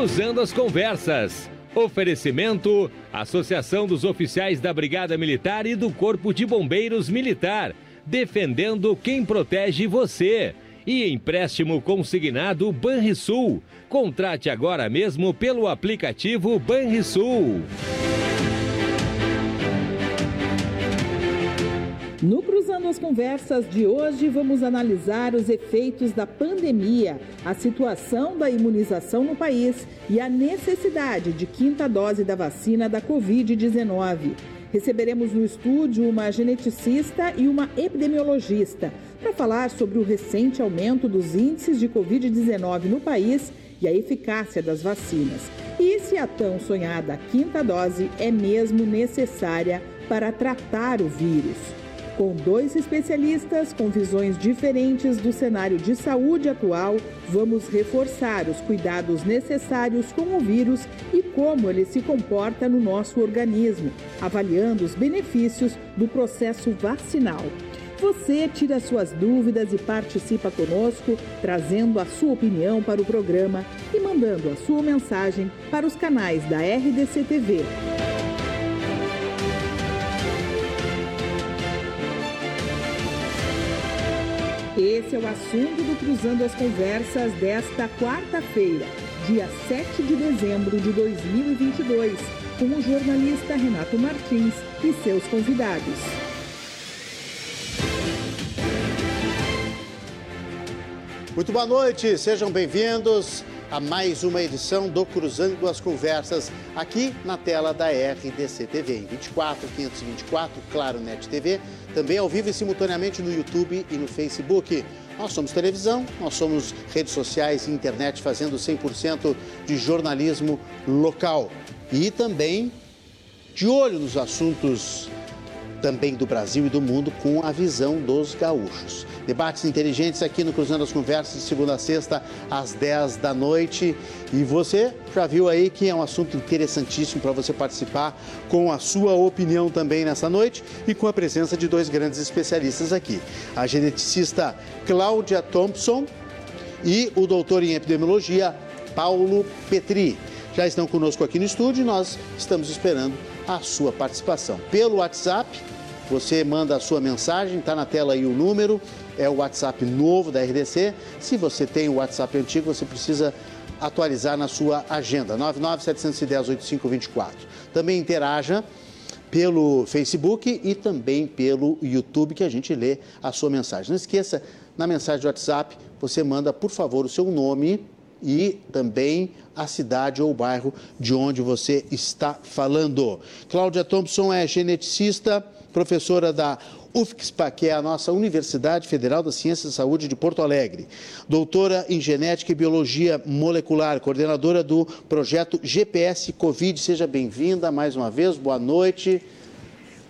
Cruzando as Conversas. Oferecimento: Associação dos Oficiais da Brigada Militar e do Corpo de Bombeiros Militar. Defendendo quem protege você. E empréstimo consignado Banrisul. Contrate agora mesmo pelo aplicativo Banrisul. No Cruzando as Conversas de hoje, vamos analisar os efeitos da pandemia, a situação da imunização no país e a necessidade de quinta dose da vacina da Covid-19. Receberemos no estúdio uma geneticista e uma epidemiologista para falar sobre o recente aumento dos índices de Covid-19 no país e a eficácia das vacinas. E se a tão sonhada quinta dose é mesmo necessária para tratar o vírus com dois especialistas com visões diferentes do cenário de saúde atual, vamos reforçar os cuidados necessários com o vírus e como ele se comporta no nosso organismo, avaliando os benefícios do processo vacinal. Você tira suas dúvidas e participa conosco, trazendo a sua opinião para o programa e mandando a sua mensagem para os canais da RDC TV. Esse é o assunto do Cruzando as Conversas desta quarta-feira, dia 7 de dezembro de 2022, com o jornalista Renato Martins e seus convidados. Muito boa noite, sejam bem-vindos a mais uma edição do Cruzando as Conversas, aqui na tela da RDC TV, em 24, 524, Claro Net TV, também ao vivo e simultaneamente no YouTube e no Facebook. Nós somos televisão, nós somos redes sociais e internet fazendo 100% de jornalismo local. E também de olho nos assuntos também do Brasil e do mundo com a visão dos gaúchos. Debates inteligentes aqui no Cruzando as Conversas, de segunda a sexta, às 10 da noite. E você já viu aí que é um assunto interessantíssimo para você participar com a sua opinião também nessa noite e com a presença de dois grandes especialistas aqui. A geneticista Cláudia Thompson e o doutor em epidemiologia Paulo Petri. Já estão conosco aqui no estúdio e nós estamos esperando a sua participação. Pelo WhatsApp, você manda a sua mensagem, está na tela aí o número, é o WhatsApp novo da RDC. Se você tem o WhatsApp antigo, você precisa atualizar na sua agenda, 997108524. Também interaja pelo Facebook e também pelo YouTube, que a gente lê a sua mensagem. Não esqueça, na mensagem do WhatsApp, você manda, por favor, o seu nome e também a cidade ou bairro de onde você está falando. Cláudia Thompson é geneticista, professora da UFSPA, que é a nossa Universidade Federal da Ciência e Saúde de Porto Alegre. Doutora em Genética e Biologia Molecular, coordenadora do projeto GPS Covid. Seja bem-vinda mais uma vez, boa noite.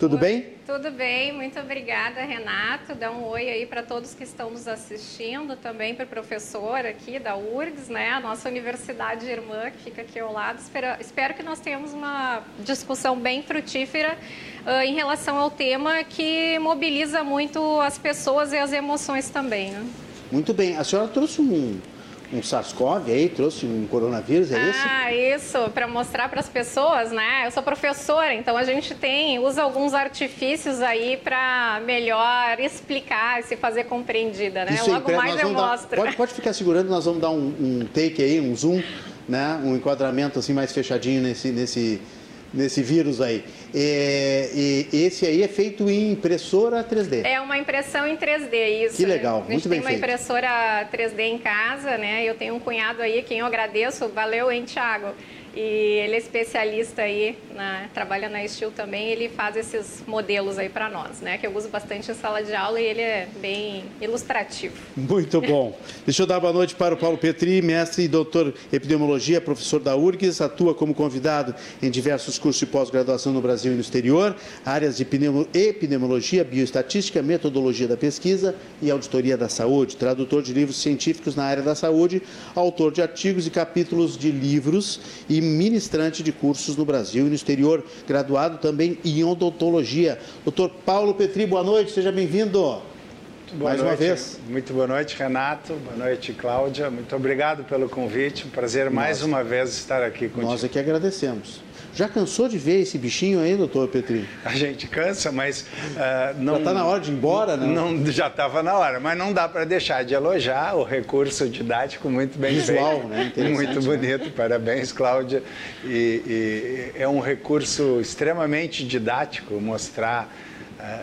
Tudo Oi, bem? Tudo bem, muito obrigada, Renato. Dá um oi aí para todos que estão nos assistindo, também para o professor aqui da URGS, né, a nossa universidade irmã que fica aqui ao lado. Espero, espero que nós tenhamos uma discussão bem frutífera uh, em relação ao tema que mobiliza muito as pessoas e as emoções também. Né? Muito bem. A senhora trouxe um, um SARS-CoV aí, trouxe um coronavírus, é esse? Ah, isso, para mostrar para as pessoas, né? Eu sou professora, então a gente tem, usa alguns artifícios aí para melhor explicar e se fazer compreendida, né? Isso Logo mais eu dar- mostro. pode, pode ficar segurando, nós vamos dar um, um take aí, um zoom, né? Um enquadramento assim mais fechadinho nesse, nesse, nesse vírus aí. É, e esse aí é feito em impressora 3D. É uma impressão em 3D, isso. Que legal, A gente muito tem bem uma feito. impressora 3D em casa, né? Eu tenho um cunhado aí, quem eu agradeço, valeu, hein, Thiago? E ele é especialista aí, na- trabalha na Steel também, ele faz esses modelos aí para nós, né? Que eu uso bastante em sala de aula e ele é bem ilustrativo. Muito bom. Deixa eu dar boa noite para o Paulo Petri, mestre e doutor em epidemiologia, professor da URGS, atua como convidado em diversos cursos de pós-graduação no Brasil e no exterior, áreas de epidemiologia, bioestatística, metodologia da pesquisa e auditoria da saúde, tradutor de livros científicos na área da saúde, autor de artigos e capítulos de livros e ministrante de cursos no Brasil e no exterior, graduado também em odontologia. Doutor Paulo Petri, boa noite, seja bem-vindo. Boa Mais noite. uma vez. Muito boa noite, Renato. Boa noite, Cláudia. Muito obrigado pelo convite. Um prazer mais uma vez estar aqui contigo. Nós é que agradecemos. Já cansou de ver esse bichinho aí, doutor Petri? A gente cansa, mas uh, não. Já está na hora de ir embora, né? Não, já estava na hora, mas não dá para deixar de elogiar o recurso didático muito bem Visual, feito. né? Muito bonito, né? parabéns, Cláudia. E, e é um recurso extremamente didático mostrar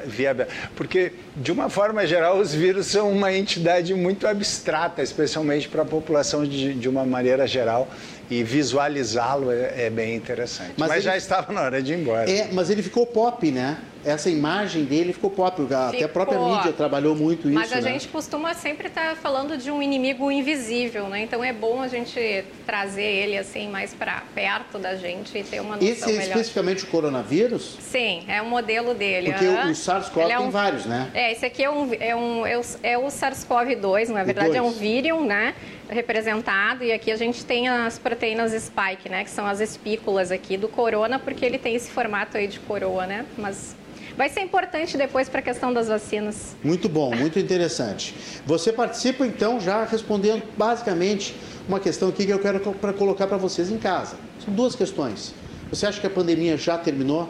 viável. Porque, de uma forma geral, os vírus são uma entidade muito abstrata, especialmente para a população de, de uma maneira geral e visualizá-lo é, é, bem interessante. Mas, mas ele... já estava na hora de ir embora. É, mas ele ficou pop, né? Essa imagem dele ficou pop. Até a própria mídia trabalhou muito isso. Mas a né? gente costuma sempre estar tá falando de um inimigo invisível, né? Então é bom a gente trazer ele assim mais para perto da gente e ter uma noção Esse é melhor. especificamente o coronavírus? Sim, é o modelo dele. Porque uhum. o SARS-CoV é um... tem vários, né? É, esse aqui é, um, é, um, é o, é o SARS-CoV-2, na verdade é um vírion, né? representado e aqui a gente tem as proteínas spike, né, que são as espículas aqui do corona, porque ele tem esse formato aí de coroa, né? Mas vai ser importante depois para a questão das vacinas. Muito bom, muito interessante. Você participa então já respondendo basicamente uma questão aqui que eu quero para colocar para vocês em casa. São duas questões. Você acha que a pandemia já terminou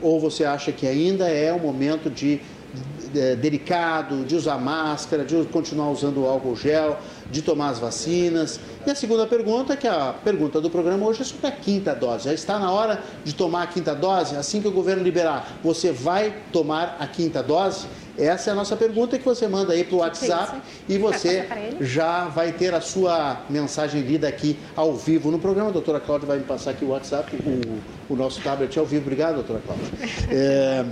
ou você acha que ainda é o momento de delicado, de usar máscara, de continuar usando álcool gel, de tomar as vacinas. E a segunda pergunta, que é a pergunta do programa hoje, é sobre a quinta dose. Já está na hora de tomar a quinta dose? Assim que o governo liberar, você vai tomar a quinta dose? Essa é a nossa pergunta que você manda aí para o WhatsApp e você já vai ter a sua mensagem lida aqui ao vivo no programa. A doutora Cláudia vai me passar aqui o WhatsApp, o, o nosso tablet ao vivo. Obrigado, doutora Cláudia. É,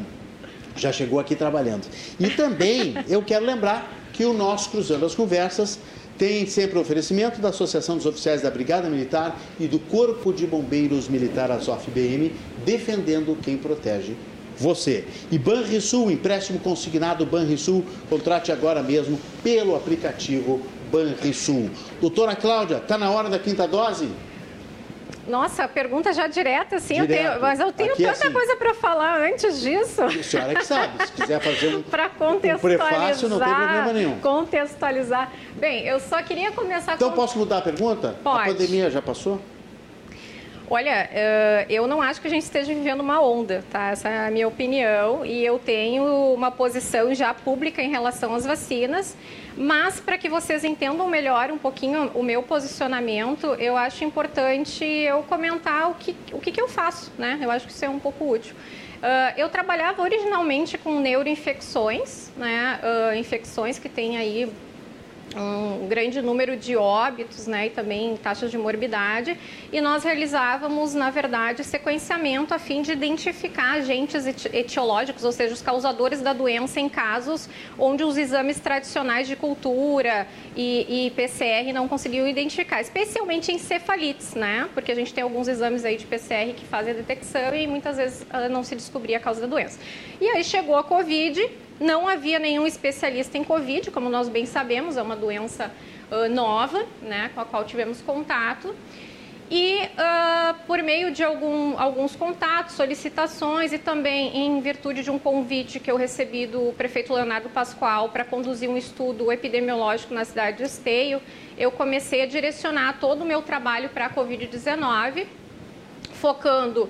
já chegou aqui trabalhando. E também eu quero lembrar que o nosso Cruzando as Conversas tem sempre oferecimento da Associação dos Oficiais da Brigada Militar e do Corpo de Bombeiros Militar Azof BM, defendendo quem protege você. E Banrisul, empréstimo consignado Banrisul, contrate agora mesmo pelo aplicativo Banrisul. Doutora Cláudia, está na hora da quinta dose? Nossa, pergunta já direta, assim, eu tenho, mas eu tenho Aqui, tanta assim, coisa para falar antes disso. A senhora que sabe, se quiser fazer um, contextualizar, um prefácio, não tem problema nenhum. Contextualizar. Bem, eu só queria começar então, com... Então, posso mudar a pergunta? Pode. A pandemia já passou? Olha, eu não acho que a gente esteja vivendo uma onda, tá? Essa é a minha opinião e eu tenho uma posição já pública em relação às vacinas, mas para que vocês entendam melhor um pouquinho o meu posicionamento, eu acho importante eu comentar o que, o que, que eu faço, né? Eu acho que isso é um pouco útil. Uh, eu trabalhava originalmente com neuroinfecções, né? Uh, infecções que têm aí um grande número de óbitos né, e também taxas de morbidade. E nós realizávamos, na verdade, sequenciamento a fim de identificar agentes etiológicos, ou seja, os causadores da doença em casos onde os exames tradicionais de cultura e, e PCR não conseguiam identificar, especialmente em cefalites, né? Porque a gente tem alguns exames aí de PCR que fazem a detecção e muitas vezes ah, não se descobria a causa da doença. E aí chegou a Covid não havia nenhum especialista em Covid, como nós bem sabemos, é uma doença uh, nova, né, com a qual tivemos contato. E uh, por meio de algum, alguns contatos, solicitações e também em virtude de um convite que eu recebi do prefeito Leonardo Pascoal para conduzir um estudo epidemiológico na cidade de Esteio, eu comecei a direcionar todo o meu trabalho para a Covid-19, focando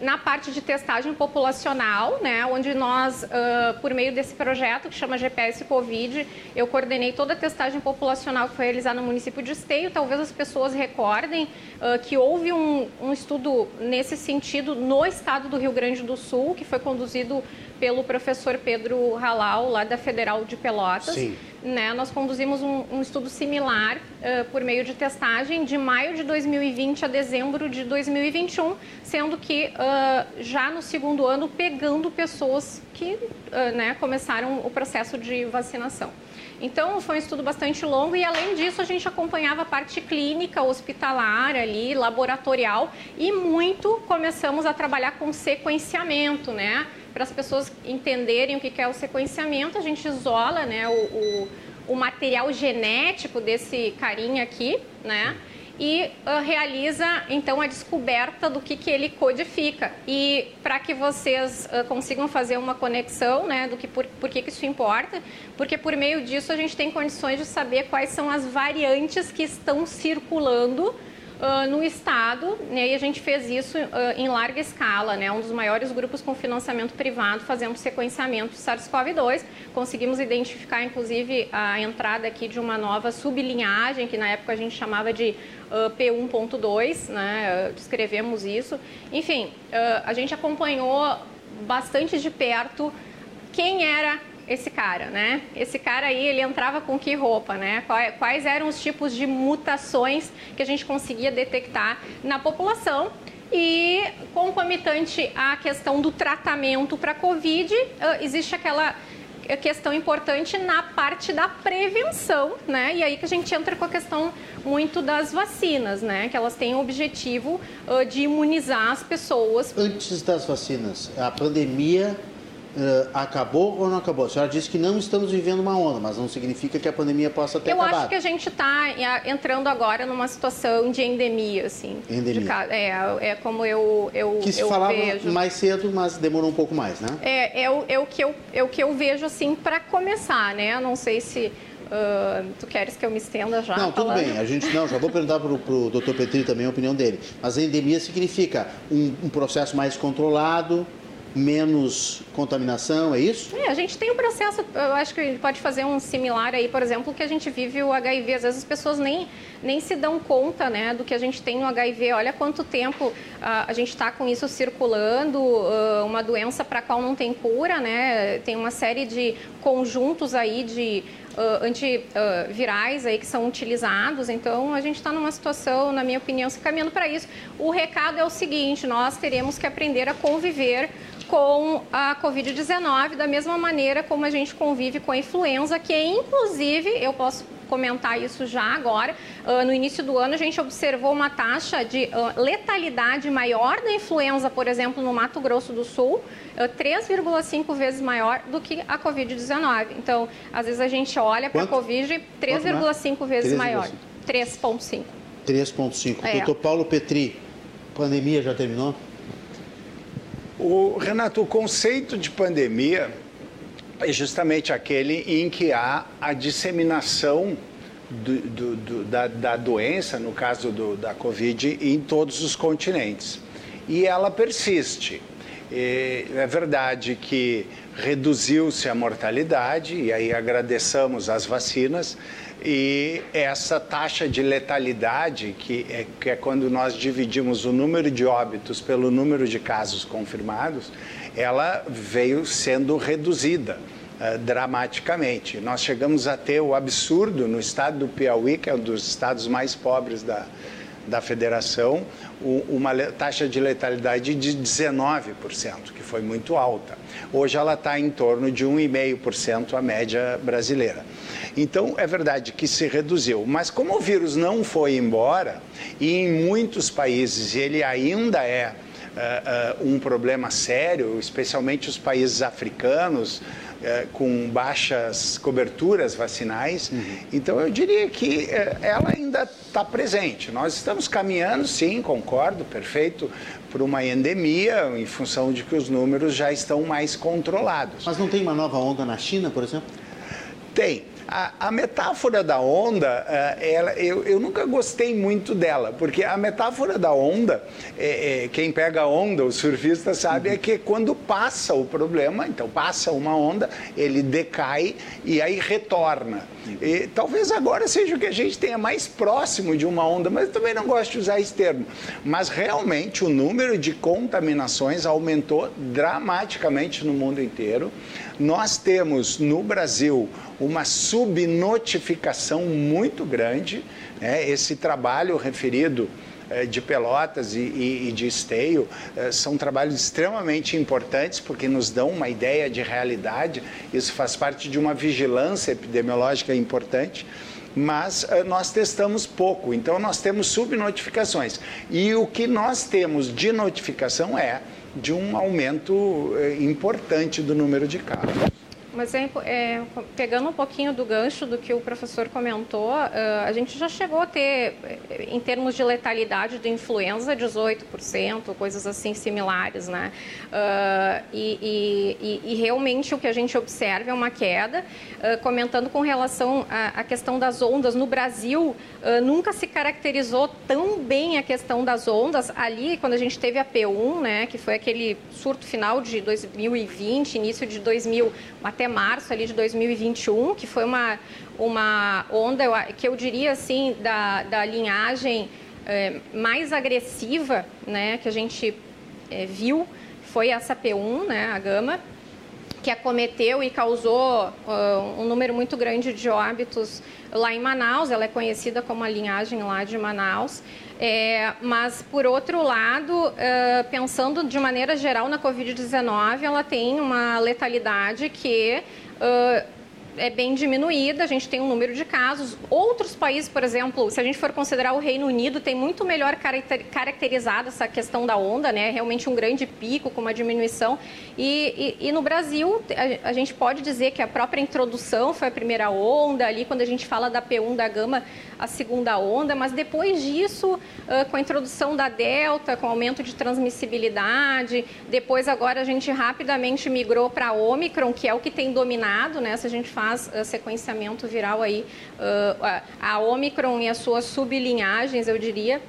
Na parte de testagem populacional, né, onde nós, uh, por meio desse projeto que chama GPS Covid, eu coordenei toda a testagem populacional que foi realizada no município de Esteio. Talvez as pessoas recordem uh, que houve um, um, estudo nesse sentido no estado do Rio Grande do Sul, que foi conduzido pelo professor Pedro Halal, lá da Federal de Pelotas. Sim. Né, nós conduzimos um, um estudo similar uh, por meio de testagem de maio de 2020 a dezembro de 2021, sendo que uh, já no segundo ano pegando pessoas que uh, né, começaram o processo de vacinação. Então, foi um estudo bastante longo e, além disso, a gente acompanhava a parte clínica, hospitalar ali, laboratorial e muito começamos a trabalhar com sequenciamento, né? Para as pessoas entenderem o que é o sequenciamento, a gente isola né, o, o, o material genético desse carinha aqui, né? e uh, realiza então a descoberta do que, que ele codifica. E para que vocês uh, consigam fazer uma conexão né, do que por, por que, que isso importa, porque por meio disso a gente tem condições de saber quais são as variantes que estão circulando uh, no Estado, né, e a gente fez isso uh, em larga escala, né, um dos maiores grupos com financiamento privado fazendo sequenciamento de SARS-CoV-2. Conseguimos identificar, inclusive, a entrada aqui de uma nova sublinhagem, que na época a gente chamava de uh, P1.2, né, descrevemos isso. Enfim, a gente acompanhou bastante de perto quem era esse cara, né? Esse cara aí, ele entrava com que roupa, né? Quais eram os tipos de mutações que a gente conseguia detectar na população e concomitante à questão do tratamento para Covid, existe aquela questão importante na parte da prevenção, né? E aí que a gente entra com a questão muito das vacinas, né? Que elas têm o objetivo de imunizar as pessoas. Antes das vacinas, a pandemia Uh, acabou ou não acabou? A senhora disse que não estamos vivendo uma onda, mas não significa que a pandemia possa ter eu acabado. Eu acho que a gente está entrando agora numa situação de endemia, assim. Endemia. De, é, é como eu, eu Que se eu falava vejo. mais cedo, mas demorou um pouco mais, né? É, é, o, é, o, que eu, é o que eu vejo, assim, para começar, né? Não sei se... Uh, tu queres que eu me estenda já? Não, falando? tudo bem. A gente não, já vou perguntar para o doutor Petri também a opinião dele. Mas a endemia significa um, um processo mais controlado, menos contaminação, é isso? É, a gente tem um processo, eu acho que ele pode fazer um similar aí, por exemplo, que a gente vive o HIV. Às vezes as pessoas nem, nem se dão conta né, do que a gente tem no HIV. Olha quanto tempo uh, a gente está com isso circulando, uh, uma doença para a qual não tem cura, né? Tem uma série de conjuntos aí de uh, antivirais aí que são utilizados. Então, a gente está numa situação, na minha opinião, se caminhando para isso. O recado é o seguinte: nós teremos que aprender a conviver com a Covid-19 da mesma maneira como a gente convive com a influenza, que inclusive eu posso comentar isso já agora. Uh, no início do ano, a gente observou uma taxa de uh, letalidade maior da influenza, por exemplo, no Mato Grosso do Sul, uh, 3,5 vezes maior do que a Covid-19. Então, às vezes a gente olha para a Covid 3,5 vezes 3, maior. 3,5. 3,5. É. Doutor Paulo Petri, pandemia já terminou? O, Renato, o conceito de pandemia é justamente aquele em que há a disseminação do, do, do, da, da, doença, no caso da Covid, em todos os continentes. E ela persiste. E é verdade que reduziu-se a mortalidade, e aí agradeçamos as vacinas, e essa taxa de letalidade, que é, que é quando nós dividimos o número de óbitos pelo número de casos confirmados, ela veio sendo reduzida. Uh, dramaticamente. Nós chegamos a ter o absurdo no estado do Piauí, que é um dos estados mais pobres da, da federação, uma taxa de letalidade de 19%, que foi muito alta. Hoje ela está em torno de 1,5% a média brasileira. Então, é verdade que se reduziu, mas como o vírus não foi embora, e em muitos países ele ainda é uh, uh, um problema sério, especialmente os países africanos, uh, com baixas coberturas vacinais. Uhum. Então, eu diria que ela ainda está presente. Nós estamos caminhando, sim, concordo, perfeito, por uma endemia, em função de que os números já estão mais controlados. Mas não tem uma nova onda na China, por exemplo? Tem. A, a, metáfora da onda, uh, ela, eu, eu, nunca gostei muito dela, porque a metáfora da onda, é, é, quem pega a onda, o surfista sabe, uhum. é que quando passa o problema, então passa uma onda, ele decai e aí retorna. E, talvez agora seja o que a gente tenha mais próximo de uma onda, mas também não gosto de usar esse termo. Mas realmente o número de contaminações aumentou dramaticamente no mundo inteiro. Nós temos no Brasil uma subnotificação muito grande. Né? Esse trabalho referido eh, de Pelotas e, de Esteio eh, são trabalhos extremamente importantes porque nos dão uma ideia de realidade. Isso faz parte de uma vigilância epidemiológica importante mas uh, nós testamos pouco, então nós temos subnotificações. E o que nós temos de notificação é de um aumento uh, importante do número de casos. Mas é, é, pegando um pouquinho do gancho do que o professor comentou, uh, a gente já chegou a ter, eh, em termos de letalidade de influenza, 18%, coisas assim similares, né? Uh, e, e, e, realmente o que a gente observa é uma queda. Uh, comentando com relação à, à, questão das ondas, no Brasil nunca se caracterizou tão bem a questão das ondas. Ali, quando a gente teve a P1, né, que foi aquele surto final de 2020, início de 2000, até março ali de 2021, que foi uma, uma onda que eu diria assim da, da linhagem é, mais agressiva, né, que a gente é, viu, foi essa P1, né, a gama, que acometeu e causou uh, um número muito grande de óbitos lá em Manaus. Ela é conhecida como a linhagem lá de Manaus. É, mas, por outro lado, uh, pensando de maneira geral na Covid-19, ela tem uma letalidade que uh, é bem diminuída, a gente tem um número de casos. Outros países, por exemplo, se a gente for considerar o Reino Unido, tem muito melhor caracterizado essa questão da onda, né? Realmente um grande pico com uma diminuição. E, e, e no Brasil, a, a, gente pode dizer que a própria introdução foi a primeira onda, ali quando a gente fala da P1 da gama, a segunda onda, mas depois disso, uh, com a introdução da Delta, com aumento de transmissibilidade, depois agora a gente rapidamente migrou para a Omicron, que é o que tem dominado, né? Se a gente faz uh, sequenciamento viral aí, uh, a Omicron e as suas sublinhagens, eu diria,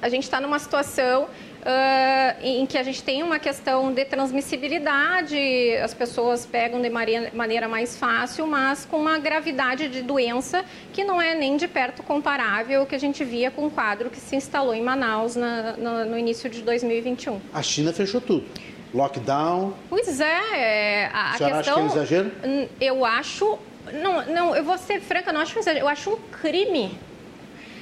a gente está numa situação uh, em que a gente tem uma questão de transmissibilidade, as pessoas pegam de maneira mais fácil, mas com uma gravidade de doença que não é nem de perto comparável ao que a gente via com o quadro que se instalou em Manaus na, no, no início de 2021. A China fechou tudo. Lockdown. Pois é, a, a questão. Acha que é exagero? Eu acho. Não, não, eu vou ser franca, não acho é exagero. Eu acho um crime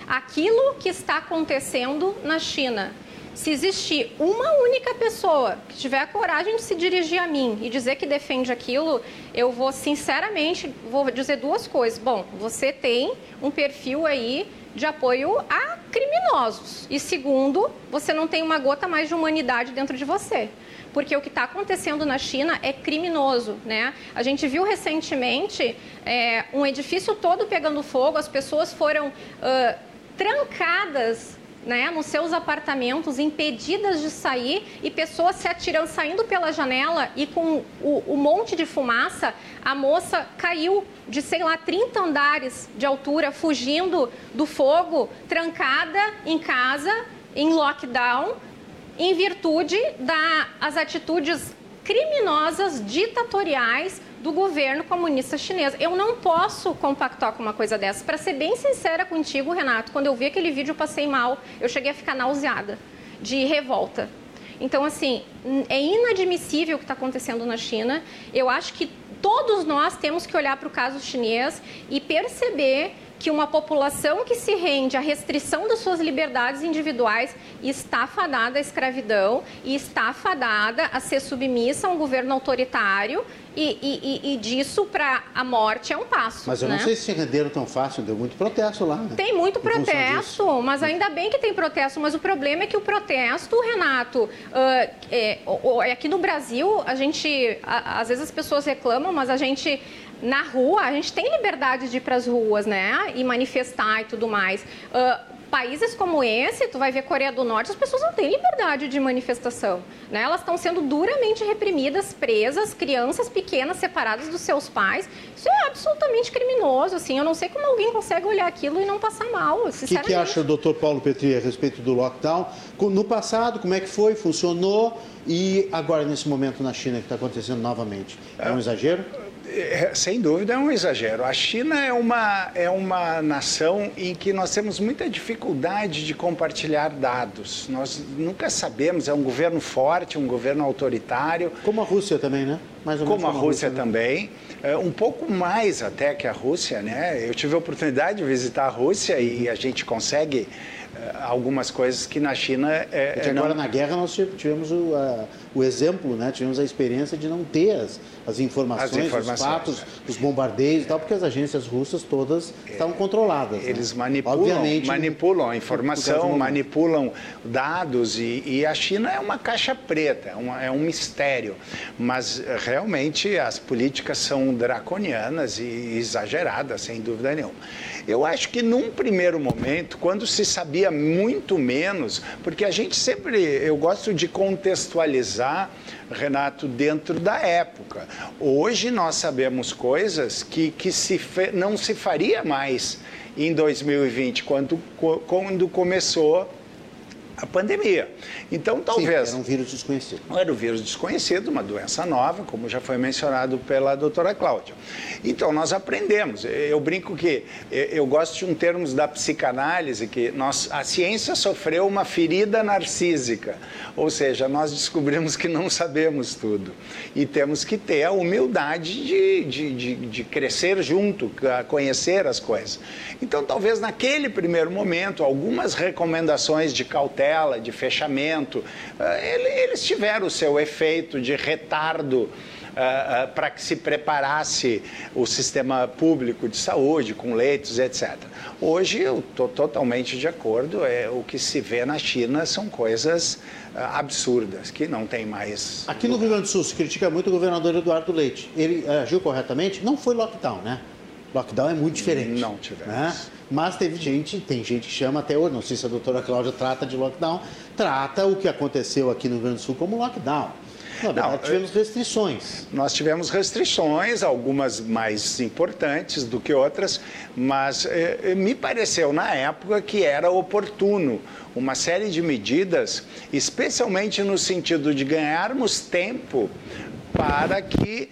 aquilo que está acontecendo na China se existir uma única pessoa que tiver a coragem de se dirigir a mim e dizer que defende aquilo, eu vou sinceramente vou dizer duas coisas. Bom, você tem um perfil aí de apoio a criminosos. E segundo, você não tem uma gota mais de humanidade dentro de você. Porque o que está acontecendo na China é criminoso, né? A gente viu recentemente é, um edifício todo pegando fogo, as pessoas foram uh, trancadas né, nos seus apartamentos, impedidas de sair e pessoas se atirando, saindo pela janela e com o, o monte de fumaça, a moça caiu de, sei lá, 30 andares de altura, fugindo do fogo, trancada em casa, em lockdown, em virtude das atitudes criminosas, ditatoriais do governo comunista chinês. Eu não posso compactar com uma coisa dessa. Para ser bem sincera contigo, Renato, quando eu vi aquele vídeo eu passei mal, eu cheguei a ficar nauseada de revolta. Então, assim, é inadmissível o que está acontecendo na China. Eu acho que todos nós temos que olhar para o caso chinês e perceber que uma população que se rende à restrição das suas liberdades individuais está fadada à escravidão e está fadada a ser submissa a um governo autoritário e, e, e disso para a morte é um passo. Mas eu né? não sei se renderam tão fácil, deu muito protesto lá. Né? Tem muito protesto, mas ainda bem que tem protesto. Mas o problema é que o protesto, Renato, uh, é, aqui no Brasil, a gente, a, às vezes as pessoas reclamam, mas a gente na rua, a gente tem liberdade de ir para as ruas, né? E manifestar e tudo mais. Uh, países como esse, tu vai ver Coreia do Norte, as pessoas não têm liberdade de manifestação. Né? Elas estão sendo duramente reprimidas, presas, crianças pequenas separadas dos seus pais. Isso é absolutamente criminoso. Assim. Eu não sei como alguém consegue olhar aquilo e não passar mal. O que, que acha o doutor Paulo Petri a respeito do lockdown? No passado, como é que foi? Funcionou? E agora, nesse momento na China, que está acontecendo novamente? É um exagero? É, sem dúvida é um exagero. A China é uma, é uma nação em que nós temos muita dificuldade de compartilhar dados. Nós nunca sabemos, é um governo forte, um governo autoritário. Como a Rússia também, né? Mais ou menos como, como a Rússia, Rússia né? também. É, um pouco mais até que a Rússia, né? Eu tive a oportunidade de visitar a Rússia e a gente consegue algumas coisas que na China é, é agora não... na guerra nós tivemos o, a, o exemplo, né? Tivemos a experiência de não ter as, as, informações, as informações, os fatos, é. os bombardeios e tal, porque as agências russas todas é. estavam controladas. Né? Eles né? manipulam, Obviamente, manipulam a informação, manipulam dados e, e, a China é uma caixa preta, é, uma, é um mistério. Mas realmente as políticas são draconianas e exageradas, sem dúvida nenhuma. Eu acho que num primeiro momento, quando se sabia muito menos, porque a gente sempre, eu gosto de contextualizar, Renato, dentro da época. Hoje nós sabemos coisas que, que se fe, não se faria mais em 2020, quando, quando começou a pandemia. Então, talvez. Sim, era um vírus desconhecido. Era um vírus desconhecido, uma doença nova, como já foi mencionado pela doutora Cláudia. Então, nós aprendemos. Eu brinco que eu gosto de um termo da psicanálise, que nós, a ciência sofreu uma ferida narcísica, ou seja, nós descobrimos que não sabemos tudo. E temos que ter a humildade de, de, de, de crescer junto, conhecer as coisas. Então, talvez naquele primeiro momento, algumas recomendações de cautela de fechamento, eh, eles tiveram o seu efeito de retardo Uh, uh, para que se preparasse o sistema público de saúde, com leitos, etc. Hoje eu estou totalmente de acordo, é, o que se vê na China são coisas uh, absurdas, que não tem mais. Aqui no Rio Grande do Sul se critica muito o governador Eduardo Leite. Ele agiu corretamente? Não foi lockdown, né? Lockdown é muito diferente. Não tivemos. Né? Mas teve gente, tem gente que chama até hoje, não sei se a doutora Cláudia trata de lockdown, trata o que aconteceu aqui no Rio Grande do Sul como lockdown. Na verdade, não, tivemos restrições. Nós tivemos restrições, algumas mais importantes do que outras, mas eh, me pareceu na época que era oportuno uma série de medidas, especialmente no sentido de ganharmos tempo para que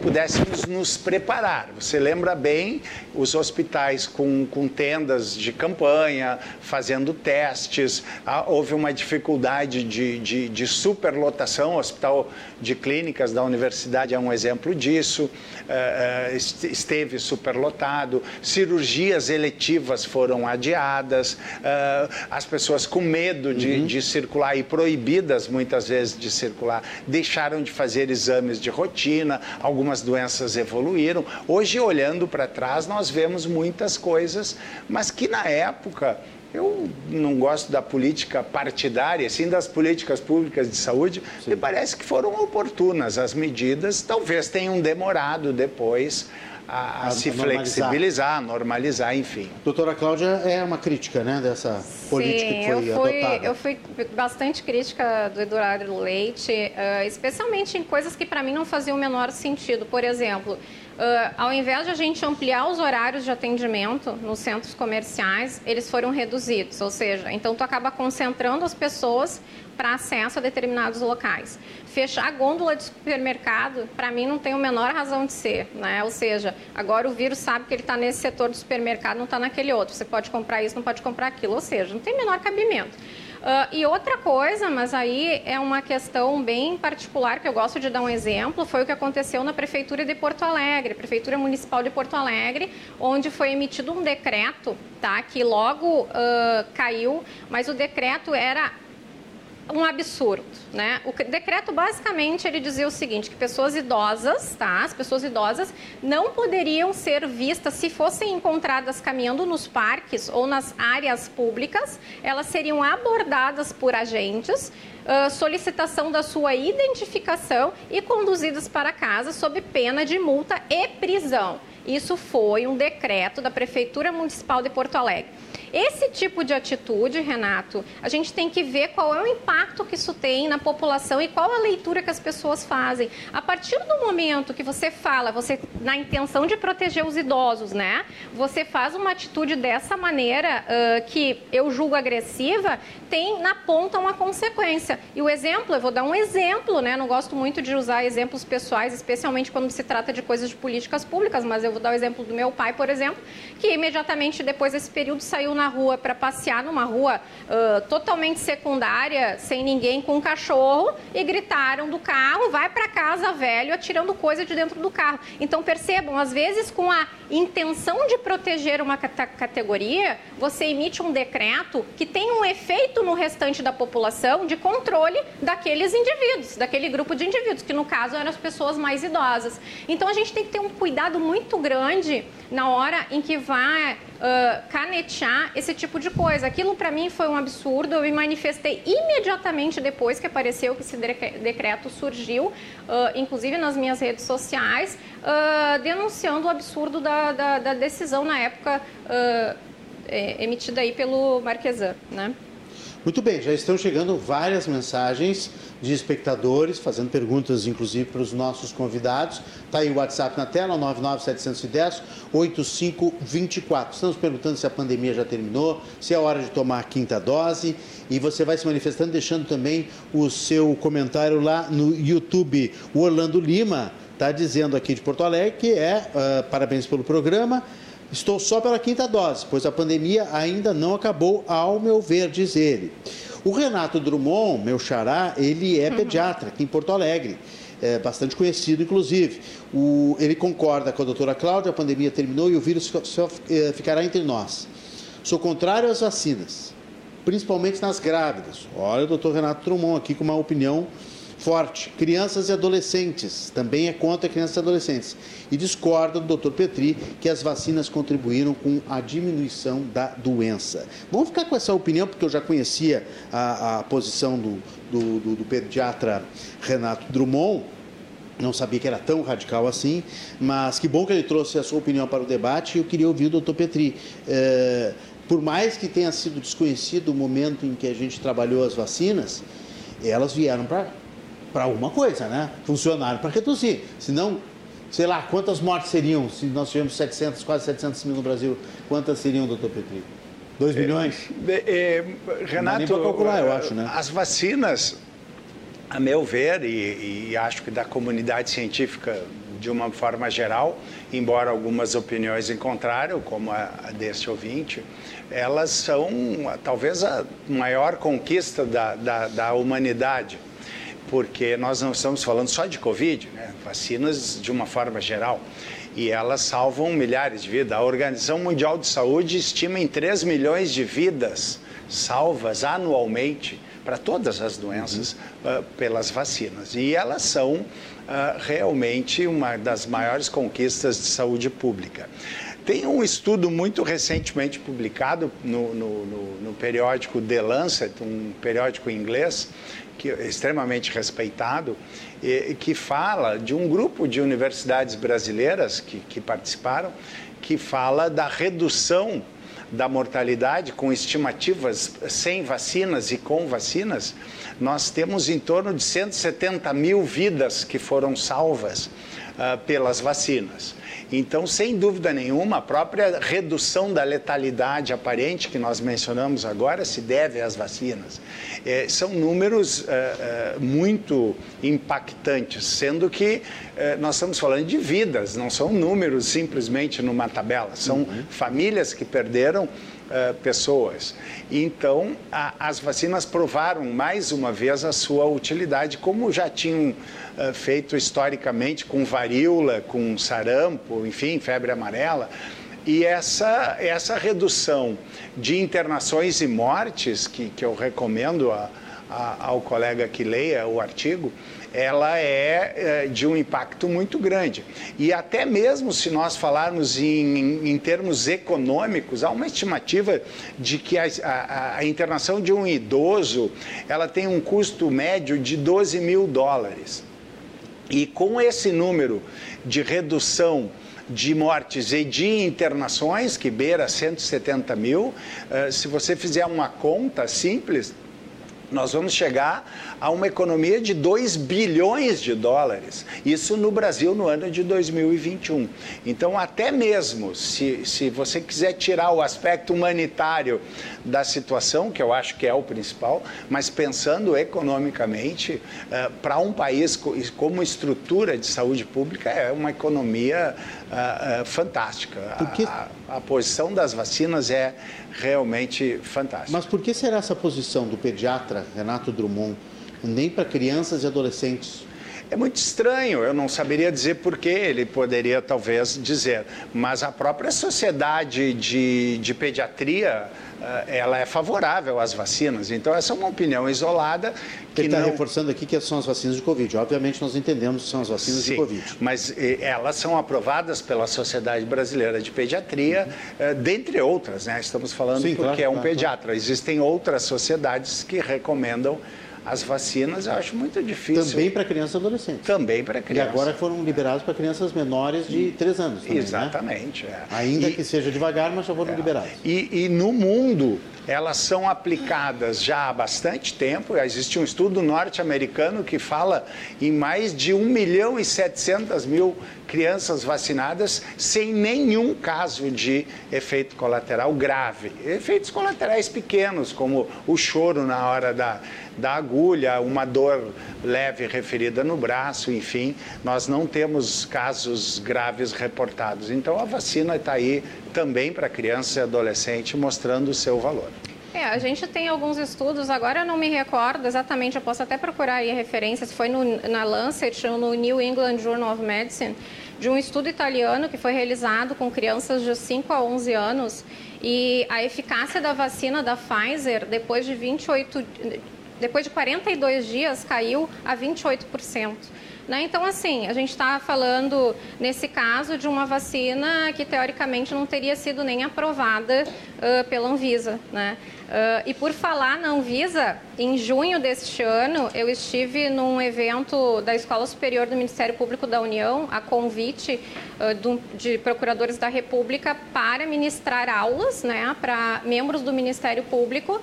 pudéssemos nos preparar. Você lembra bem os hospitais com, com tendas de campanha, fazendo testes, ah, houve uma dificuldade de, de, de, superlotação, o Hospital de Clínicas da Universidade é um exemplo disso, esteve superlotado, cirurgias eletivas foram adiadas, uh, as pessoas com medo de, uhum. de circular e proibidas muitas vezes de circular, deixaram de fazer exames de rotina, algumas doenças evoluíram. Hoje, olhando para trás, nós vemos muitas coisas, mas que na época eu não gosto da política partidária, sim das políticas públicas de saúde, sim. me parece que foram oportunas as medidas, talvez tenham demorado depois a, a, a se normalizar. flexibilizar, normalizar, enfim. Doutora Cláudia, é uma crítica né, dessa política Sim, que foi eu fui, adotada. eu fui bastante crítica do Eduardo Leite, uh, especialmente em coisas que para mim não faziam o menor sentido. Por exemplo, Uh, ao invés de a gente ampliar os horários de atendimento nos centros comerciais, eles foram reduzidos, ou seja, então tu acaba concentrando as pessoas para acesso a determinados locais. Fechar a gôndola de supermercado, para mim, não tem a menor razão de ser, né? Ou seja, agora o vírus sabe que ele está nesse setor do supermercado, não está naquele outro. Você pode comprar isso, não pode comprar aquilo, ou seja, não tem menor cabimento. Uh, e outra coisa, mas aí é uma questão bem particular que eu gosto de dar um exemplo, foi o que aconteceu na Prefeitura de Porto Alegre, Prefeitura Municipal de Porto Alegre, onde foi emitido um decreto, tá, que logo uh, caiu, mas o decreto era um absurdo, né? O decreto basicamente ele dizia o seguinte, que pessoas idosas, tá? As pessoas idosas não poderiam ser vistas se fossem encontradas caminhando nos parques ou nas áreas públicas, elas seriam abordadas por agentes, uh, solicitação da sua identificação e conduzidas para casa sob pena de multa e prisão. Isso foi um decreto da Prefeitura Municipal de Porto Alegre. Esse tipo de atitude, Renato, a gente tem que ver qual é o impacto que isso tem na população e qual a leitura que as pessoas fazem. A partir do momento que você fala, você na intenção de proteger os idosos, né? Você faz uma atitude dessa maneira uh, que eu julgo agressiva, tem na ponta uma consequência. E o exemplo, eu vou dar um exemplo, né? Não gosto muito de usar exemplos pessoais, especialmente quando se trata de coisas de políticas públicas, mas eu vou dar o exemplo do meu pai, por exemplo, que imediatamente depois desse período saiu na rua para passear numa rua uh, totalmente secundária, sem ninguém, com um cachorro, e gritaram do carro, vai para casa, velho, atirando coisa de dentro do carro. Então percebam, às vezes com a intenção de proteger uma categoria, você emite um decreto que tem um efeito no restante da população de controle daqueles indivíduos, daquele grupo de indivíduos, que no caso eram as pessoas mais idosas. Então a gente tem que ter um cuidado muito grande na hora em que vai uh, canetear esse tipo de coisa. Aquilo para mim foi um absurdo. Eu me manifestei imediatamente depois que apareceu que esse decreto surgiu, uh, inclusive nas minhas redes sociais, uh, denunciando o absurdo da, da, da decisão na época emitida aí pelo Marquesan, né? Muito bem, já estão chegando várias mensagens de espectadores, fazendo perguntas, inclusive, para os nossos convidados. Está aí o WhatsApp na tela, 99710-8524. Estamos perguntando se a pandemia já terminou, se é hora de tomar a quinta dose. E você vai se manifestando, deixando também o seu comentário lá no YouTube. O Orlando Lima está dizendo aqui de Porto Alegre que é uh, parabéns pelo programa. Estou só pela quinta dose, pois a pandemia ainda não acabou, ao meu ver, diz ele. O Renato Drummond, meu xará, ele é uhum. pediatra aqui em Porto Alegre. É bastante conhecido, inclusive. O, ele concorda com a doutora Cláudia, a pandemia terminou e o vírus só é, ficará entre nós. Sou contrário às vacinas, principalmente nas grávidas. Olha o doutor Renato Drummond aqui com uma opinião forte. Crianças e adolescentes, também é contra crianças e adolescentes. E discorda do Dr. Petri que as vacinas contribuíram com a diminuição da doença. Vamos ficar com essa opinião, porque eu já conhecia a, a posição do, do, do, do pediatra Renato Drummond não sabia que era tão radical assim, mas que bom que ele trouxe a sua opinião para o debate e eu queria ouvir o doutor Petri. É, por mais que tenha sido desconhecido o momento em que a gente trabalhou as vacinas, elas vieram para para alguma coisa, né? Funcionaram para reduzir. Senão, sei lá, quantas mortes seriam se nós tivermos 700, quase 700 mil no Brasil? Quantas seriam, doutor Petri? 2 milhões? É, é, Renato, calcular, eu acho, né? as vacinas, a meu ver, e, e acho que da comunidade científica de uma forma geral, embora algumas opiniões em contrário, como a, a desse ouvinte, elas são talvez a maior conquista da, da, da humanidade porque nós não estamos falando só de Covid, né? vacinas de uma forma geral, e elas salvam milhares de vidas. A Organização Mundial de Saúde estima em 3 milhões de vidas salvas anualmente para todas as doenças uhum. uh, pelas vacinas. E elas são uh, realmente uma das maiores conquistas de saúde pública. Tem um estudo muito recentemente publicado no, no, no, no periódico The Lancet, um periódico inglês, que é extremamente respeitado, e, que fala de um grupo de universidades brasileiras que, que participaram, que fala da redução da mortalidade com estimativas sem vacinas e com vacinas, nós temos em torno de 170 mil vidas que foram salvas uh, pelas vacinas. Então, sem dúvida nenhuma, a própria redução da letalidade aparente que nós mencionamos agora se deve às vacinas. É, são números é, é, muito impactantes, sendo que nós estamos falando de vidas, não são números simplesmente numa tabela, são uhum. famílias que perderam é, pessoas. Então, a, as vacinas provaram mais uma vez a sua utilidade, como já tinham uh, feito historicamente com varíola, com sarampo, enfim, febre amarela. E essa, essa redução de internações e mortes, que, que eu recomendo a, a, ao colega que leia o artigo, ela é, é de um impacto muito grande. E até mesmo se nós falarmos em, em termos econômicos, há uma estimativa de que a, a, a, internação de um idoso ela tem um custo médio de 12 mil dólares. E com esse número de redução de mortes e de internações, que beira 170 mil, eh, se você fizer uma conta simples, nós vamos chegar a uma economia de 2 bilhões de dólares. Isso no Brasil no ano de 2021. Então, até mesmo se, se você quiser tirar o aspecto humanitário da situação, que eu acho que é o principal, mas pensando economicamente, uh, para um país como estrutura de saúde pública, é uma economia uh, uh, fantástica. Porque... A, a posição das vacinas é realmente fantástica. Mas por que será essa posição do pediatra Renato Drummond? nem para crianças e adolescentes. É muito estranho, eu não saberia dizer por que ele poderia talvez dizer, mas a própria sociedade de, de pediatria ela é favorável às vacinas. Então, essa é uma opinião isolada. Que Ele está não... reforçando aqui que são as vacinas de Covid. Obviamente, nós entendemos que são as vacinas Sim, de Covid. Mas elas são aprovadas pela Sociedade Brasileira de Pediatria, uhum. dentre outras, né? Estamos falando Sim, porque claro, é um claro, pediatra. Claro. Existem outras sociedades que recomendam as vacinas eu acho muito difícil. Também para crianças e adolescentes. Também para crianças. E agora foram liberados para crianças menores de 3 anos. Também, né? Exatamente. Né? É. Ainda e, que seja devagar, mas já foram é. liberados. E, e, no mundo, elas são aplicadas já há bastante tempo. Existe um estudo norte-americano que fala em mais de 1 milhão e 700 mil crianças vacinadas sem nenhum caso de efeito colateral grave. Efeitos colaterais pequenos, como o choro na hora da, da agulha, uma dor leve referida no braço, enfim, nós não temos casos graves reportados. Então a vacina está aí também para criança e adolescente, mostrando o seu valor. É, a gente tem alguns estudos, agora eu não me recordo exatamente, eu posso até procurar aí referências, foi no, na Lancet ou no New England Journal of Medicine, de um estudo italiano que foi realizado com crianças de 5 a 11 anos e a eficácia da vacina da Pfizer, depois de 28, depois de 42 dias, caiu a 28%. Né? Então, assim, a gente está falando, nesse caso, de uma vacina que, teoricamente, não teria sido nem aprovada uh, pela Anvisa. Né? Uh, e por falar na Anvisa, em junho deste ano, eu estive num evento da Escola Superior do Ministério Público da União, a convite uh, do, de procuradores da República, para ministrar aulas né, para membros do Ministério Público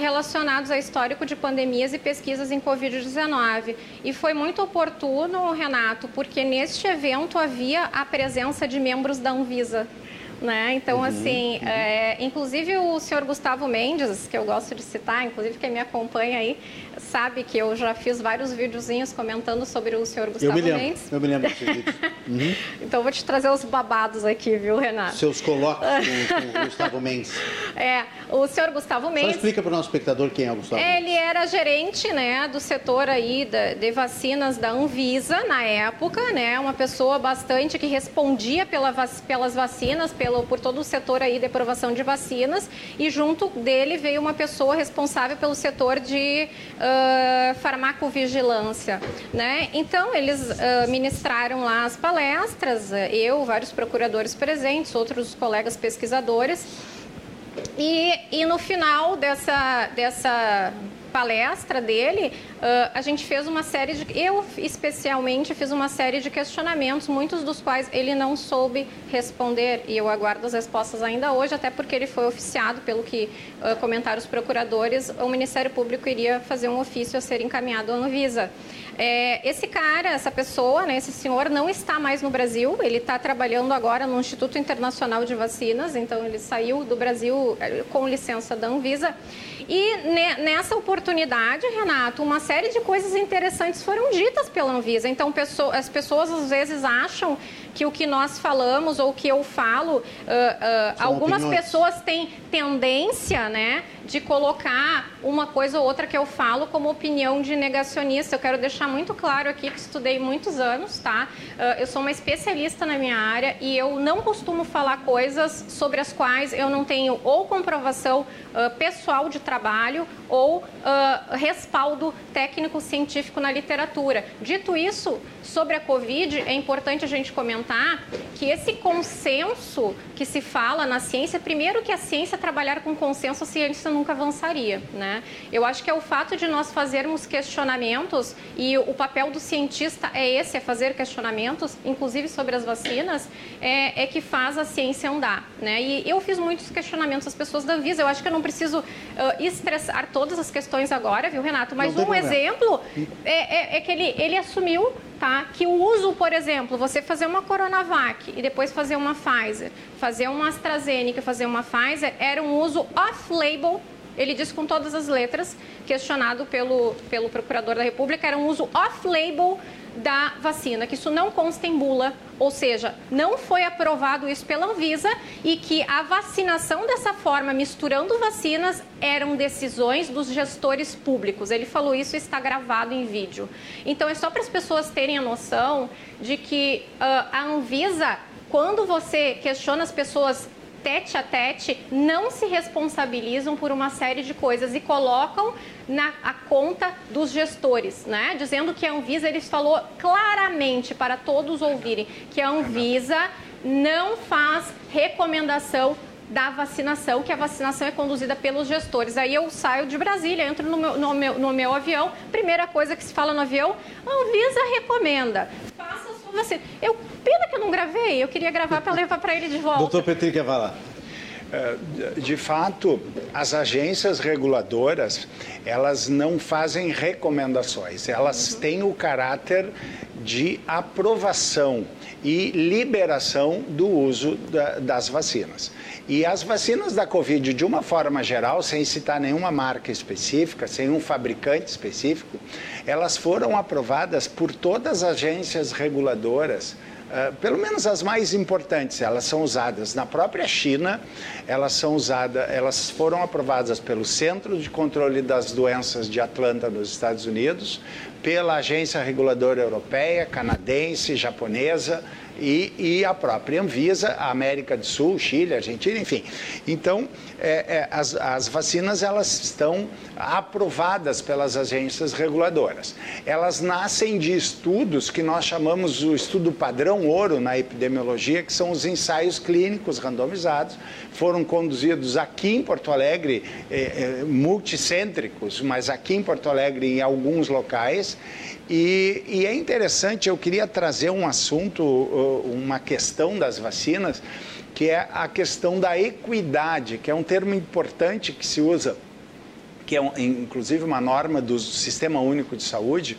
relacionados a histórico de pandemias e pesquisas em Covid-19. E foi muito oportuno, Renato, porque neste evento havia a presença de membros da Anvisa. Né? Então, uhum, assim, uhum. É, inclusive o senhor Gustavo Mendes, que eu gosto de citar, inclusive quem me acompanha aí, sabe que eu já fiz vários videozinhos comentando sobre o senhor Gustavo eu me lembro, Mendes. Eu me lembro desse vídeo. Uhum. então, vou te trazer os babados aqui, viu, Renato? Seus colóquios com, o Gustavo Mendes. É, o senhor Gustavo Mendes... Só explica para o nosso espectador quem é o Gustavo Mendes. Ele era gerente, né, do setor aí de, de vacinas da Anvisa, na época, né, uma pessoa bastante que respondia pela, pelas vacinas, pelo, por todo o setor aí de aprovação de vacinas, e junto dele veio uma pessoa responsável pelo setor de... Uh, farmacovigilância. Né? Então, eles uh, ministraram lá as palestras, eu, vários procuradores presentes, outros colegas pesquisadores. E, e no final dessa, dessa palestra dele, uh, a gente fez uma série de. Eu, especialmente, fiz uma série de questionamentos, muitos dos quais ele não soube responder, e eu aguardo as respostas ainda hoje, até porque ele foi oficiado, pelo que uh, comentaram os procuradores, o Ministério Público iria fazer um ofício a ser encaminhado à Anvisa. É, esse cara, essa pessoa, né, esse senhor, não está mais no Brasil. Ele está trabalhando agora no Instituto Internacional de Vacinas, então ele saiu do Brasil eh, com licença da Anvisa. E nessa oportunidade, Renato, uma série de coisas interessantes foram ditas pela Anvisa. Então, as pessoas às vezes acham que o que nós falamos ou que eu falo, uh, uh, algumas opiniões. pessoas têm tendência, né, de colocar uma coisa ou outra que eu falo como opinião de negacionista. Eu quero deixar muito claro aqui que estudei muitos anos, tá? Uh, eu sou uma especialista na minha área e eu não costumo falar coisas sobre as quais eu não tenho ou comprovação pessoal de trabalho ou respaldo técnico-científico na literatura. Dito isso, sobre a Covid, é importante a gente comentar que esse consenso que se fala na ciência, primeiro que a ciência trabalhar com consenso, a ciência nunca avançaria, né? Eu acho que é o fato de nós fazermos questionamentos e o papel do cientista é esse, é fazer questionamentos, inclusive sobre as vacinas, é, é que faz a ciência andar, né? E eu fiz muitos questionamentos às pessoas da Visa, eu acho que eu não preciso uh, estressar todas as questões agora, viu, Renato? Mas um exemplo é, é, é que ele, ele assumiu tá? Que o uso, por exemplo, você fazer uma Coronavac e depois fazer uma Pfizer, fazer uma AstraZeneca, fazer uma Pfizer, era um uso off-label. Ele diz com todas as letras, questionado pelo, pelo procurador da República, era um uso off-label da vacina, que isso não consta em bula, ou seja, não foi aprovado isso pela Anvisa e que a vacinação dessa forma, misturando vacinas, eram decisões dos gestores públicos. Ele falou isso e está gravado em vídeo. Então, é só para as pessoas terem a noção de que uh, a Anvisa, quando você questiona as pessoas tete a tete, não se responsabilizam por uma série de coisas e colocam na a conta dos gestores, né? Dizendo que a Anvisa, eles falou claramente para todos ouvirem que a Anvisa não faz recomendação da vacinação, que a vacinação é conduzida pelos gestores. Aí eu saio de Brasília, entro no meu, no meu, no meu avião, primeira coisa que se fala no avião, a Anvisa recomenda, faça a sua vacina. Eu, pena que eu não gravei, eu queria gravar para levar para ele de volta. Doutor Petri quer falar. É, de fato, as agências reguladoras, elas não fazem recomendações, elas têm o caráter de aprovação e liberação do uso da, das vacinas. E as vacinas da Covid, de uma forma geral, sem citar nenhuma marca específica, sem um fabricante específico, elas foram aprovadas por todas as agências reguladoras Uh, pelo menos as mais importantes, elas são usadas na própria China, elas são usadas, elas foram aprovadas pelo Centro de Controle das Doenças de Atlanta, nos Estados Unidos, pela Agência Reguladora Europeia, canadense, japonesa, e, e a própria Anvisa, a América do Sul, Chile, Argentina, enfim. Então, é, é, as, as vacinas elas estão aprovadas pelas agências reguladoras. Elas nascem de estudos que nós chamamos o estudo padrão ouro na epidemiologia, que são os ensaios clínicos randomizados, foram conduzidos aqui em Porto Alegre, é, é, multicêntricos, mas aqui em Porto Alegre em alguns locais, e, e, é interessante, eu queria trazer um assunto, uma questão das vacinas, que é a questão da equidade, que é um termo importante que se usa, que é inclusive uma norma do Sistema Único de Saúde,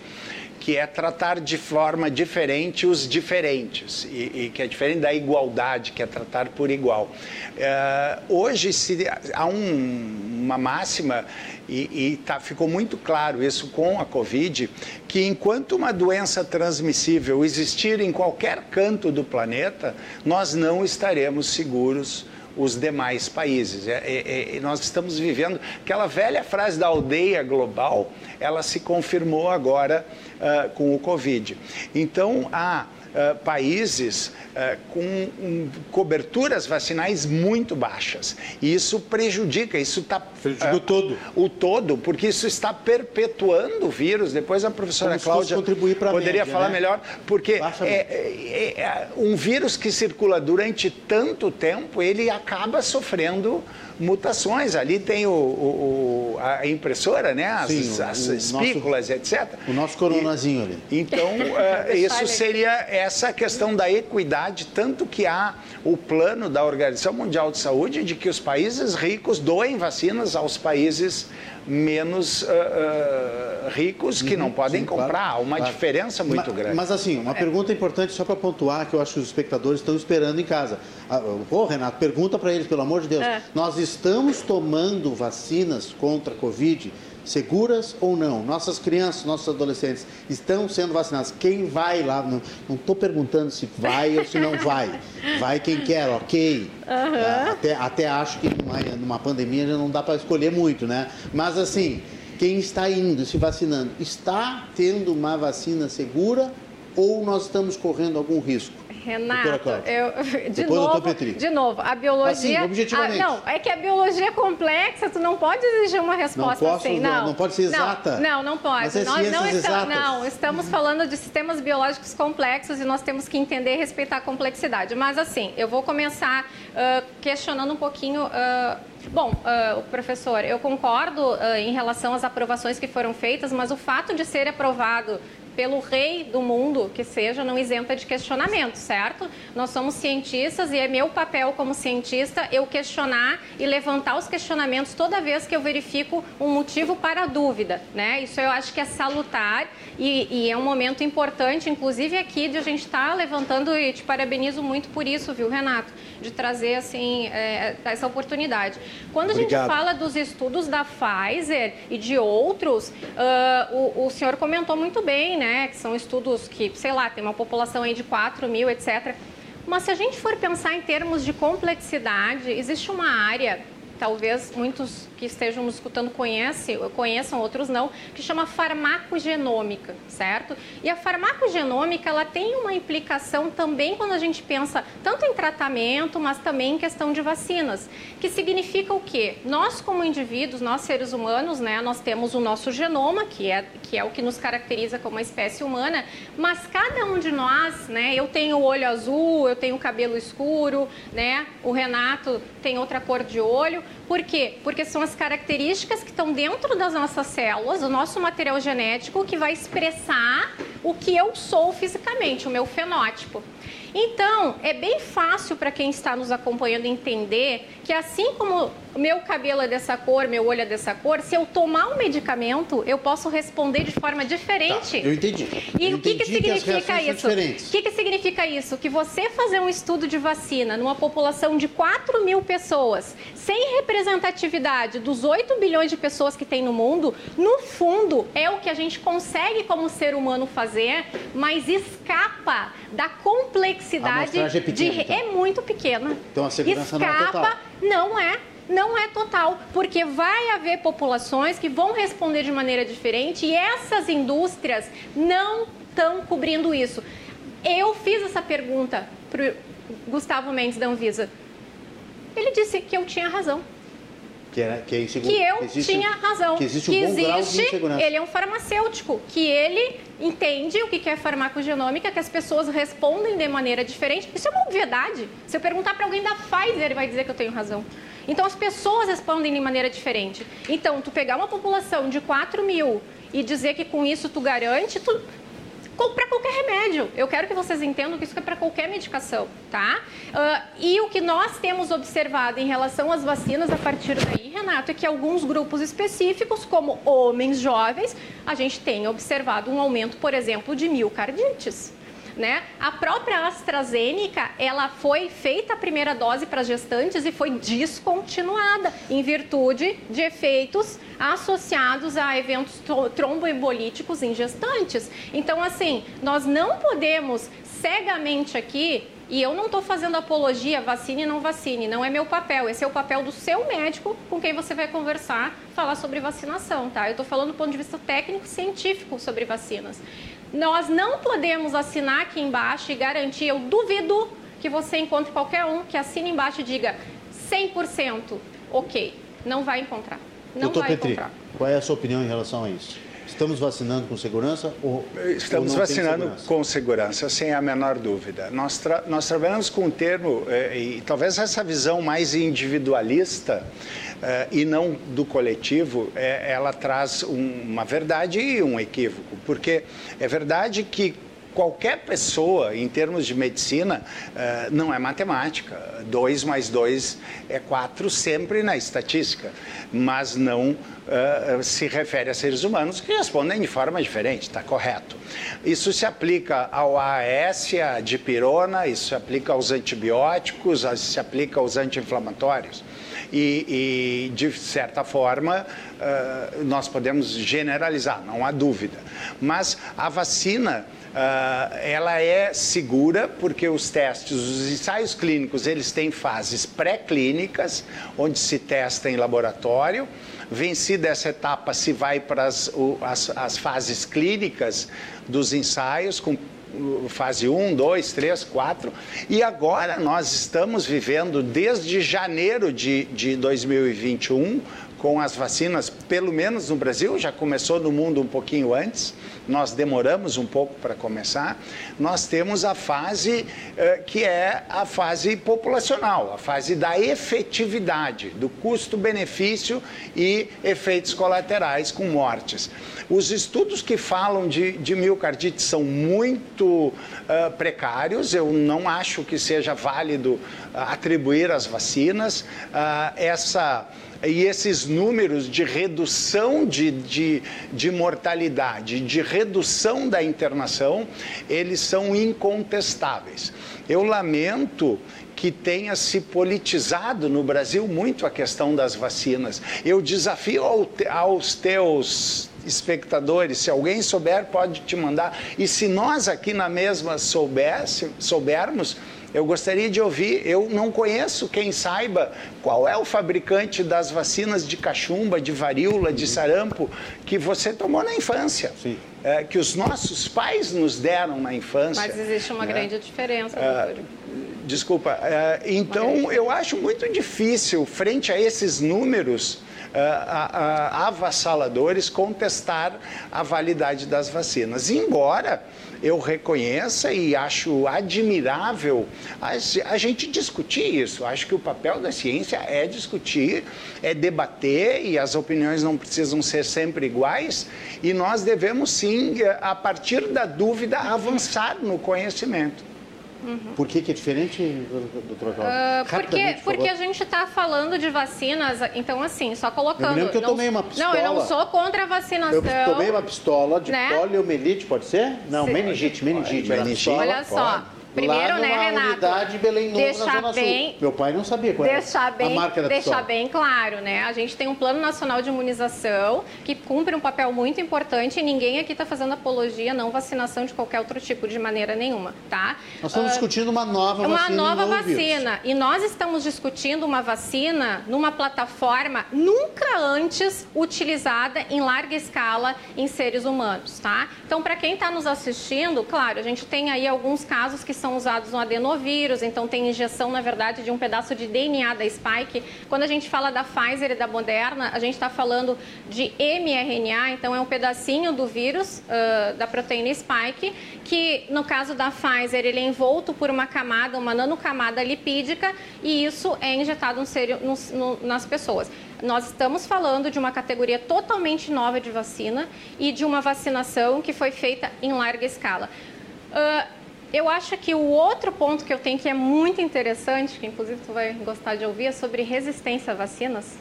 que é tratar de forma diferente os diferentes, e, e que é diferente da igualdade, que é tratar por igual. É, hoje se, há um, uma máxima e, e tá, ficou muito claro isso com a Covid, que enquanto uma doença transmissível existir em qualquer canto do planeta, nós não estaremos seguros os demais países. É, é, é, nós estamos vivendo aquela velha frase da aldeia global, ela se confirmou agora uh, com o Covid. Então, há uh, países uh, com um, coberturas vacinais muito baixas. E isso prejudica, isso está... Prejudica o todo. O todo, porque isso está perpetuando o vírus. Depois a professora Como Cláudia poderia média, falar né? melhor, porque é, é, é, um vírus que circula durante tanto tempo, ele acaba sofrendo mutações. Ali tem o, o a impressora, né? As, Sim, as o, espículas, nosso, etc. O nosso coronazinho ali. Então, uh, isso seria essa questão da equidade, tanto que há o plano da Organização Mundial de Saúde de que os países ricos doem vacinas aos países menos uh, uh, ricos que uhum, não podem sim, comprar. Claro, Há uma claro. diferença muito mas, grande. Mas assim, uma é. pergunta importante só para pontuar que eu acho que os espectadores estão esperando em casa. Ah, ô, Renato, pergunta para eles, pelo amor de Deus. É. Nós estamos tomando vacinas contra a Covid seguras ou não? Nossas crianças, nossos adolescentes estão sendo vacinados. Quem vai lá? Não estou perguntando se vai ou se não vai. Vai quem quer, ok. Uhum. Até, até acho que numa, numa pandemia já não dá para escolher muito, né? Mas assim, quem está indo, se vacinando, está tendo uma vacina segura ou nós estamos correndo algum risco? Renato, eu, de novo, de novo, a biologia. Assim, a, não, é que a biologia é complexa, tu não pode exigir uma resposta não posso, assim, não. Não pode ser exata. Não, não, pode. É nós não estamos, não, estamos falando de sistemas biológicos complexos e nós temos que entender e respeitar a complexidade. Mas assim, eu vou começar uh, questionando um pouquinho. Uh, Bom, uh, professor, eu concordo uh, em relação às aprovações que foram feitas, mas o fato de ser aprovado pelo rei do mundo que seja, não isenta de questionamento, certo? Nós somos cientistas e é meu papel como cientista eu questionar e levantar os questionamentos toda vez que eu verifico um motivo para a dúvida, né? Isso eu acho que é salutar e, e é um momento importante, inclusive aqui, de a gente estar tá levantando e te parabenizo muito por isso, viu, Renato? De trazer, assim, é, essa oportunidade. Quando Obrigado. a gente fala dos estudos da Pfizer e de outros, uh, o, o senhor comentou muito bem, né? Né, que são estudos que, sei lá, tem uma população aí de 4 mil, etc. Mas se a gente for pensar em termos de complexidade, existe uma área, talvez muitos que estejam nos escutando conhecem, conheçam, outros não, que chama farmacogenômica, certo? E a farmacogenômica, ela tem uma implicação também quando a gente pensa tanto em tratamento, mas também em questão de vacinas, que significa o quê? Nós como indivíduos, nós seres humanos, né, nós temos o nosso genoma, que é, que é o que nos caracteriza como uma espécie humana, mas cada um de nós, né, eu tenho olho azul, eu tenho cabelo escuro, né, o Renato tem outra cor de olho, por quê? Porque são as características que estão dentro das nossas células, o nosso material genético, que vai expressar o que eu sou fisicamente, o meu fenótipo. Então, é bem fácil para quem está nos acompanhando entender que assim como meu cabelo é dessa cor, meu olho é dessa cor, se eu tomar um medicamento, eu posso responder de forma diferente. Tá, eu entendi. E eu o que, que significa que isso? O que, que significa isso? Que você fazer um estudo de vacina numa população de 4 mil pessoas, sem representatividade dos 8 bilhões de pessoas que tem no mundo, no fundo é o que a gente consegue como ser humano fazer, mas escapa da complexidade é pequena, de então. é muito pequena. Então a segurança escapa, não é total. Não é não é total, porque vai haver populações que vão responder de maneira diferente e essas indústrias não estão cobrindo isso. Eu fiz essa pergunta para Gustavo Mendes da Anvisa. Ele disse que eu tinha razão. Que, era, que, é inseguro, que eu que existe, tinha razão. Que existe, um que existe ele é um farmacêutico, que ele entende o que é farmacogenômica, que as pessoas respondem de maneira diferente. Isso é uma obviedade. Se eu perguntar para alguém da Pfizer, ele vai dizer que eu tenho razão. Então, as pessoas respondem de maneira diferente. Então, tu pegar uma população de 4 mil e dizer que com isso tu garante, tu, para qualquer remédio. Eu quero que vocês entendam que isso é para qualquer medicação, tá? Uh, e o que nós temos observado em relação às vacinas a partir daí, Renato, é que alguns grupos específicos, como homens jovens, a gente tem observado um aumento, por exemplo, de miocardites. Né? A própria AstraZeneca, ela foi feita a primeira dose para gestantes e foi descontinuada em virtude de efeitos associados a eventos tromboembolíticos em gestantes. Então, assim, nós não podemos cegamente aqui e eu não estou fazendo apologia, vacine não vacine, não é meu papel. Esse é o papel do seu médico com quem você vai conversar, falar sobre vacinação, tá? Eu estou falando do ponto de vista técnico científico sobre vacinas. Nós não podemos assinar aqui embaixo e garantir, eu duvido que você encontre qualquer um que assine embaixo e diga 100% ok. Não vai encontrar. Não Doutor vai Petri, encontrar. qual é a sua opinião em relação a isso? Estamos vacinando com segurança ou Estamos ou vacinando segurança? com segurança, sem a menor dúvida. Nós, tra nós trabalhamos com um termo, eh, e talvez essa visão mais individualista eh, e não do coletivo, eh, ela traz um- uma verdade e um equívoco. Porque é verdade que qualquer pessoa, em termos de medicina, eh, não é matemática. 2 mais 2 é 4 sempre na estatística, mas não eh, se refere a seres humanos que respondem de forma diferente, está correto. Isso se aplica ao AAS, a dipirona, isso se aplica aos antibióticos, se aplica aos anti-inflamatórios. E, e, de certa forma, eh, nós podemos generalizar, não há dúvida. Mas a vacina, ela é segura porque os testes, os ensaios clínicos, eles têm fases pré-clínicas, onde se testa em laboratório. Vencida essa etapa, se vai para as, as, as fases clínicas dos ensaios, com uh, fase 1, 2, 3, 4. E agora nós estamos vivendo desde janeiro de, de 2021 com as vacinas, pelo menos no Brasil, já começou no mundo um pouquinho antes, nós demoramos um pouco para começar. Nós temos a fase eh, que é a fase populacional, a fase da efetividade, do custo-benefício e efeitos colaterais com mortes. Os estudos que falam de, de miocardite são muito ah, precários, eu não acho que seja válido ah, atribuir as vacinas. Ah, essa e esses números de redução de, de, de mortalidade, de redução da internação, eles são incontestáveis. Eu lamento que tenha se politizado no Brasil muito a questão das vacinas. Eu desafio aos teus espectadores, se alguém souber, pode te mandar. E se nós aqui na mesma soubesse, soubermos, eu gostaria de ouvir, eu não conheço quem saiba qual é o fabricante das vacinas de cachumba, de varíola, de sarampo que você tomou na infância. É, que os nossos pais nos deram na infância. Mas existe uma né? grande diferença, é, doutor. desculpa. É, então, eu acho muito difícil, frente a esses números, avassaladores contestar a validade das vacinas. Embora eu reconheça e acho admirável a, gente discutir isso. Acho que o papel da ciência é discutir, é debater e as opiniões não precisam ser sempre iguais. E nós devemos sim, a partir da dúvida, avançar no conhecimento. Uhum. Por que, que, é diferente, doutor Cláudio? Uh, porque porque a gente está falando de vacinas, então assim, só colocando... Eu que eu não, tomei uma pistola. Não, eu não sou contra a vacinação. Eu tomei uma pistola de né? poliomielite, pode ser? Não, meningite, meningite. meningite. Olha só, Primeiro, lá né, Renato? unidade Belém Novo, deixar na Zona bem, Sul. Meu pai não sabia qual deixar bem, a marca da Deixar bem claro, né? A gente tem um Plano Nacional de Imunização que cumpre um papel muito importante e ninguém aqui está fazendo apologia não vacinação de qualquer outro tipo, de maneira nenhuma, tá? Nós estamos uh, discutindo uma nova uma vacina. Uma nova vacina. E nós estamos discutindo uma vacina numa plataforma nunca antes utilizada em larga escala em seres humanos, tá? Então, para quem está nos assistindo, claro, a gente tem aí alguns casos que são usados no adenovírus, então tem injeção, na verdade, de um pedaço de DNA da Spike. Quando a gente fala da Pfizer e da Moderna, a gente está falando de mRNA, então é um pedacinho do vírus, uh, da proteína Spike, que no caso da Pfizer, ele é envolto por uma camada, uma nanocamada lipídica, e isso é injetado no sério, no, no, nas pessoas. Nós estamos falando de uma categoria totalmente nova de vacina e de uma vacinação que foi feita em larga escala. Uh, eu acho que o outro ponto que eu tenho que é muito interessante, que inclusive tu vai gostar de ouvir, é sobre resistência a vacinas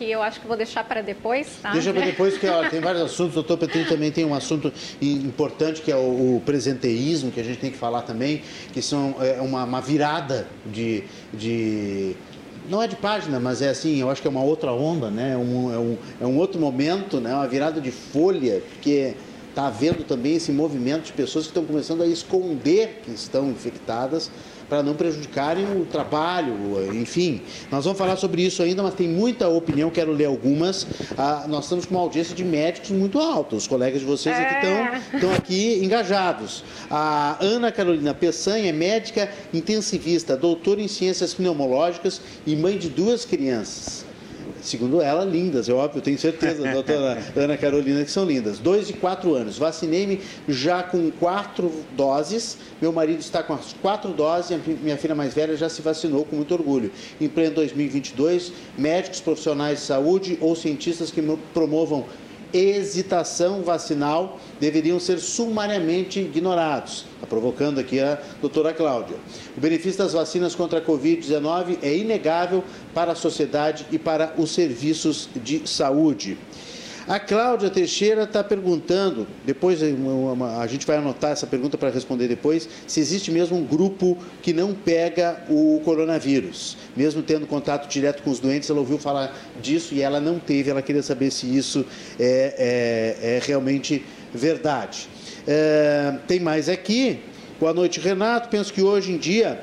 que eu acho que vou deixar para depois, tá? Deixa para depois, porque tem vários assuntos. Doutor Petrinho também tem um assunto importante, que é o, o, presenteísmo, que a gente tem que falar também, que são é, uma, uma virada de, de não é de página, mas é assim, eu acho que é uma outra onda, né? Um, é, um, é um outro momento, né? Uma virada de folha, porque está havendo também esse movimento de pessoas que estão começando a esconder que estão infectadas para não prejudicarem o trabalho, enfim. Nós vamos falar sobre isso ainda, mas tem muita opinião, quero ler algumas. Ah, nós estamos com uma audiência de médicos muito alta, os colegas de vocês aqui estão, é. estão aqui engajados. A Ana Carolina Peçanha é médica intensivista, doutora em ciências pneumológicas e mãe de duas crianças segundo ela, lindas, é óbvio, tenho certeza, doutora Ana Carolina, que são lindas. Dois e quatro anos. Vacinei-me já com quatro doses. Meu marido está com as quatro doses e minha filha mais velha já se vacinou com muito orgulho. Em pleno 2022, médicos, profissionais de saúde ou cientistas que promovam hesitação vacinal deveriam ser sumariamente ignorados, está provocando aqui a doutora Cláudia. O benefício das vacinas contra a Covid-19 é inegável para a sociedade e para os serviços de saúde. A Cláudia Teixeira está perguntando, depois a gente vai anotar essa pergunta para responder depois, se existe mesmo um grupo que não pega o coronavírus. Mesmo tendo contato direto com os doentes, ela ouviu falar disso e ela não teve, ela queria saber se isso é, é, é realmente verdade. É, tem mais aqui. Boa noite, Renato. Penso que hoje em dia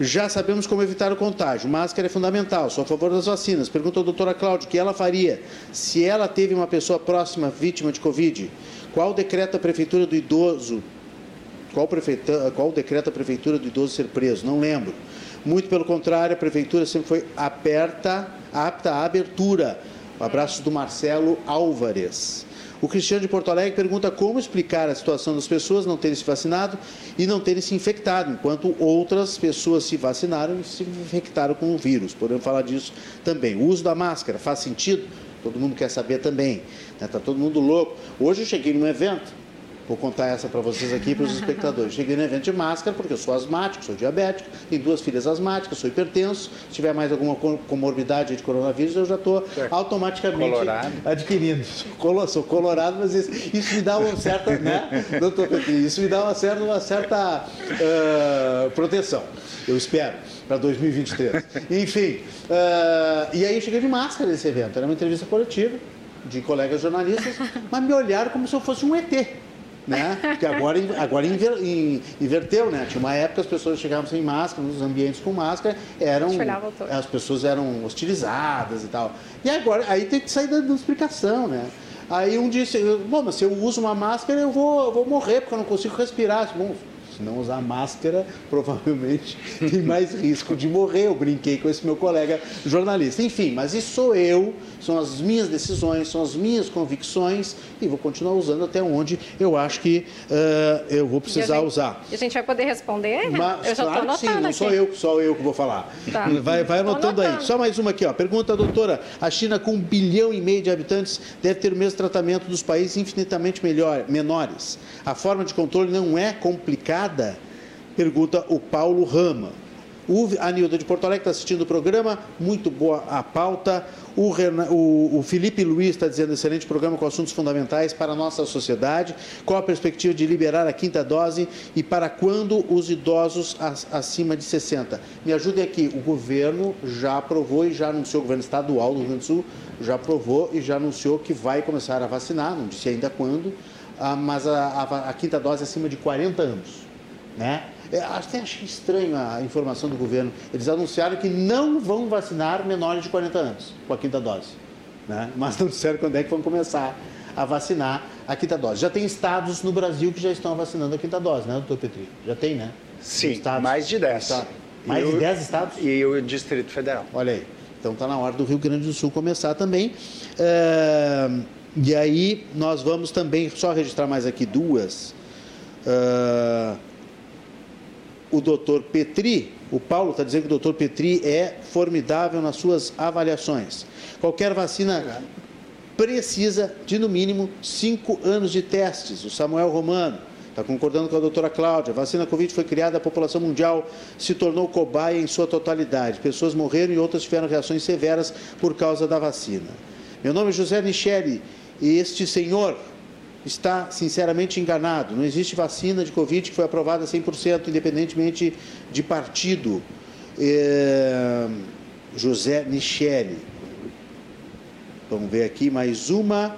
já sabemos como evitar o contágio. Máscara é fundamental. Sou a favor das vacinas. Pergunta a doutora Cláudia o que ela faria se ela teve uma pessoa próxima vítima de Covid. Qual decreta a prefeitura do idoso? Qual, prefeita, qual prefeitura do idoso ser preso? Não lembro. Muito pelo contrário, a prefeitura sempre foi aperta, apta à abertura. Abraços do Marcelo Álvares. O Cristiano de Porto Alegre pergunta como explicar a situação das pessoas não terem se vacinado e não terem se infectado, enquanto outras pessoas se vacinaram e se infectaram com o vírus. Podemos falar disso também. O uso da máscara faz sentido? Todo mundo quer saber também. Está né? todo mundo louco. Hoje eu cheguei num evento Vou contar essa para vocês aqui para os espectadores. Cheguei no evento de máscara porque eu sou asmático, sou diabético, tenho duas filhas asmáticas, sou hipertenso. Se tiver mais alguma comorbidade de coronavírus, eu já estou automaticamente colorado. adquirindo. Sou colorado, mas isso, isso me dá uma certa, né, doutor Petri, isso me dá uma certa, uma certa uh, proteção. Eu espero para 2023. Enfim, uh, e aí eu cheguei de máscara nesse evento. Era uma entrevista coletiva de colegas jornalistas, mas me olharam como se eu fosse um ET né? Porque agora, agora inver, inverteu, né? Tinha uma época as pessoas chegavam sem máscara, nos ambientes com máscara, eram as pessoas eram hostilizadas e tal. E agora aí tem que sair dando explicação, né? Aí um disse, bom, mas se eu uso uma máscara eu vou, eu vou morrer porque eu não consigo respirar. Bom, se não usar máscara, provavelmente tem mais risco de morrer. Eu brinquei com esse meu colega jornalista. Enfim, mas isso sou eu, são as minhas decisões, são as minhas convicções e vou continuar usando até onde eu acho que uh, eu vou precisar e gente, usar. E a gente vai poder responder? Mas, eu já claro que sim, não aqui. sou eu, só eu que vou falar. Tá. Vai, vai anotando, anotando, aí. Só mais uma aqui, ó. Pergunta, doutora. A China, com um bilhão e meio de habitantes, deve ter o mesmo tratamento dos países infinitamente melhor, menores. A forma de controle não é complicada? Pergunta o Paulo Rama. O Anilda de Porto Alegre está assistindo o programa, muito boa a pauta. O, Renan, o, o Felipe Luiz está dizendo excelente programa com assuntos fundamentais para a nossa sociedade. Qual a perspectiva de liberar a quinta dose e para quando os idosos acima de 60? Me ajudem aqui. O governo já aprovou e já anunciou, o governo estadual do Rio Grande do Sul já aprovou e já anunciou que vai começar a vacinar, não disse ainda quando, ah, mas a, a, a quinta dose acima de 40 anos. Né? É, até achei estranho a informação do governo. Eles anunciaram que não vão vacinar menores de 40 anos com a quinta dose. Né? Mas não disseram quando é que vão começar a vacinar a quinta dose. Já tem estados no Brasil que já estão vacinando a quinta dose, né, doutor Petri? Já tem, né? Sim, estados, mais de 10. Mais e de 10 estados? E o Distrito Federal. Olha aí. Então está na hora do Rio Grande do Sul começar também. É... E aí nós vamos também, só registrar mais aqui duas. Uh, o doutor Petri, o Paulo está dizendo que o doutor Petri é formidável nas suas avaliações. Qualquer vacina precisa de, no mínimo, cinco anos de testes. O Samuel Romano está concordando com a doutora Cláudia. A vacina Covid foi criada, a população mundial se tornou cobaia em sua totalidade. Pessoas morreram e outras tiveram reações severas por causa da vacina. Meu nome é José Michele e este senhor está sinceramente enganado. Não existe vacina de Covid que foi aprovada 100%, independentemente de partido. É... José Michele. Vamos ver aqui mais uma.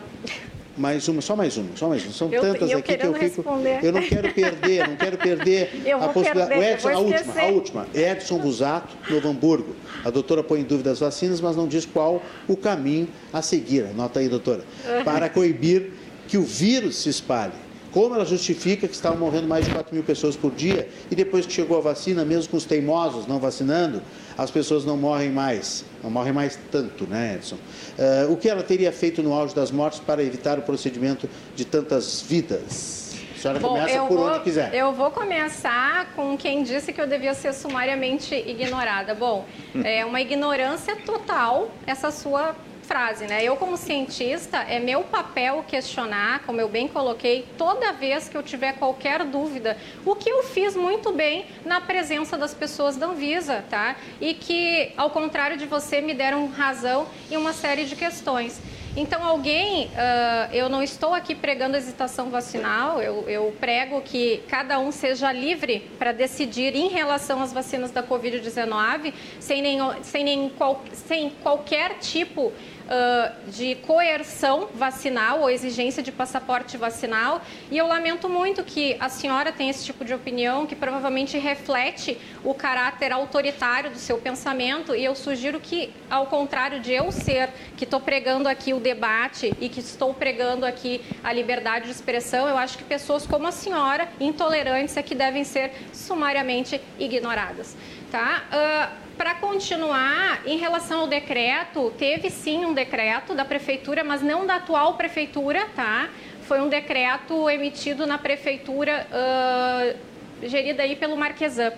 Mais uma, só mais uma, só mais uma. São eu, tantas eu aqui que eu fico. Responder. Eu não quero perder, não quero perder a possibilidade. Perder, o Edson, a última, a última. Edson Busato, Novo Hamburgo. A doutora põe em dúvida as vacinas, mas não diz qual o caminho a seguir. Anota aí, doutora. Para coibir que o vírus se espalhe. Como ela justifica que estavam morrendo mais de 4 mil pessoas por dia e depois que chegou a vacina, mesmo com os teimosos não vacinando, as pessoas não morrem mais, não morrem mais tanto, né, Edson? Uh, o que ela teria feito no auge das mortes para evitar o procedimento de tantas vidas? A senhora Bom, começa por vou, onde quiser. Eu vou começar com quem disse que eu devia ser sumariamente ignorada. Bom, é uma ignorância total essa sua frase, né? Eu, como cientista, é meu papel questionar, como eu bem coloquei, toda vez que eu tiver qualquer dúvida, o que eu fiz muito bem na presença das pessoas da Anvisa, tá? E que, ao contrário de você, me deram razão em uma série de questões. Então, alguém, uh, eu não estou aqui pregando hesitação vacinal, eu, eu prego que cada um seja livre para decidir em relação às vacinas da Covid-19, sem, nem, sem, nem, qual, sem qualquer tipo uh, de coerção vacinal ou exigência de passaporte vacinal. E eu lamento muito que a senhora tenha esse tipo de opinião, que provavelmente reflete o caráter autoritário do seu pensamento. E eu sugiro que, ao contrário de eu ser, que estou pregando aqui o debate e que estou pregando aqui a liberdade de expressão, eu acho que pessoas como a senhora, intolerantes, é que devem ser sumariamente ignoradas. Tá? Uh, para continuar, em relação ao decreto, teve sim um decreto da prefeitura, mas não da atual prefeitura, tá? Foi um decreto emitido na prefeitura uh, gerida aí pelo Marquesan,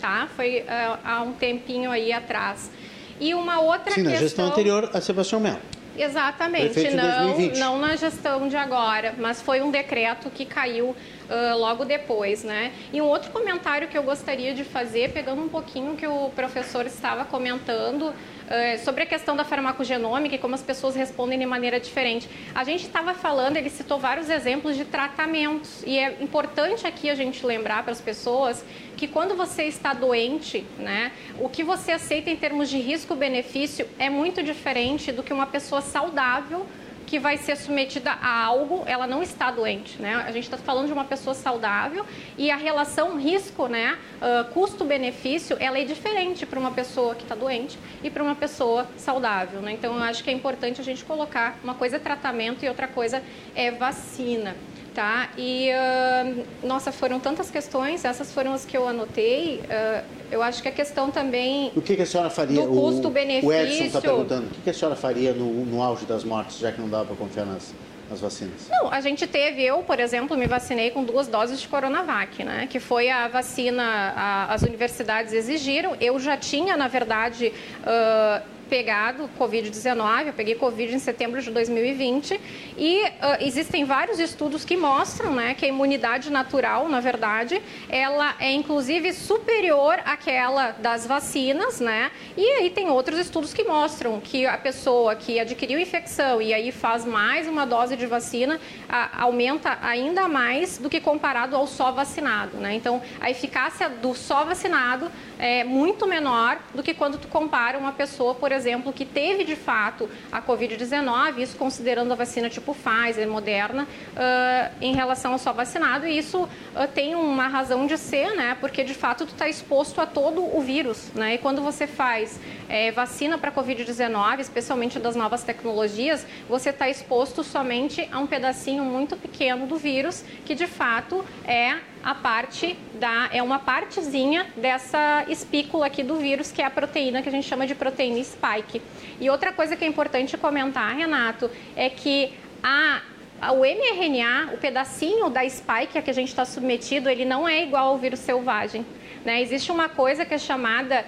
tá? Foi uh, há um tempinho aí atrás. E uma outra sim, questão... na gestão anterior a Sebastião Melo. Exatamente, não, não na gestão de agora, mas foi um decreto que caiu uh, logo depois, né? E um outro comentário que eu gostaria de fazer, pegando um pouquinho que o professor estava comentando, eh, sobre a questão da farmacogenômica e como as pessoas respondem de maneira diferente. A gente estava falando, ele citou vários exemplos de tratamentos e é importante aqui a gente lembrar para as pessoas que quando você está doente, né, o que você aceita em termos de risco-benefício é muito diferente do que uma pessoa saudável que vai ser submetida a algo, ela não está doente, né? A gente está falando de uma pessoa saudável e a relação risco, né, uh, custo-benefício, ela é diferente para uma pessoa que está doente e para uma pessoa saudável, né? Então, eu acho que é importante a gente colocar uma coisa é tratamento e outra coisa é vacina tá? E, uh, nossa, foram tantas questões, essas foram as que eu anotei. Uh, eu acho que a questão também. O que, que a senhora faria? Do custo-benefício. O Edson está perguntando: o que, que a senhora faria no, no auge das mortes, já que não dava para confiar nas, nas vacinas? Não, a gente teve, eu, por exemplo, me vacinei com duas doses de Coronavac, né? Que foi a vacina, a, as universidades exigiram. Eu já tinha, na verdade. Uh, pegado Covid-19, eu peguei Covid em setembro de 2020, e uh, existem vários estudos que mostram né, que a imunidade natural, na verdade, ela é inclusive superior àquela das vacinas, né? E aí tem outros estudos que mostram que a pessoa que adquiriu infecção e aí faz mais uma dose de vacina, a, aumenta ainda mais do que comparado ao só vacinado, né? Então, a eficácia do só vacinado é muito menor do que quando tu compara uma pessoa, por exemplo, que teve de fato a Covid-19, isso considerando a vacina tipo Pfizer, Moderna, uh, em relação ao só vacinado, e isso uh, tem uma razão de ser, né? Porque de fato tu está exposto a todo o vírus, né? E quando você faz é, vacina para Covid-19, especialmente das novas tecnologias, você está exposto somente a um pedacinho muito pequeno do vírus, que de fato é a parte da é uma partezinha dessa espícula aqui do vírus, que é a proteína que a gente chama de proteína spike. E outra coisa que é importante comentar, Renato, é que a o mRNA, o pedacinho da spike a que a gente está submetido, ele não é igual ao vírus selvagem. Né? Existe uma coisa que é chamada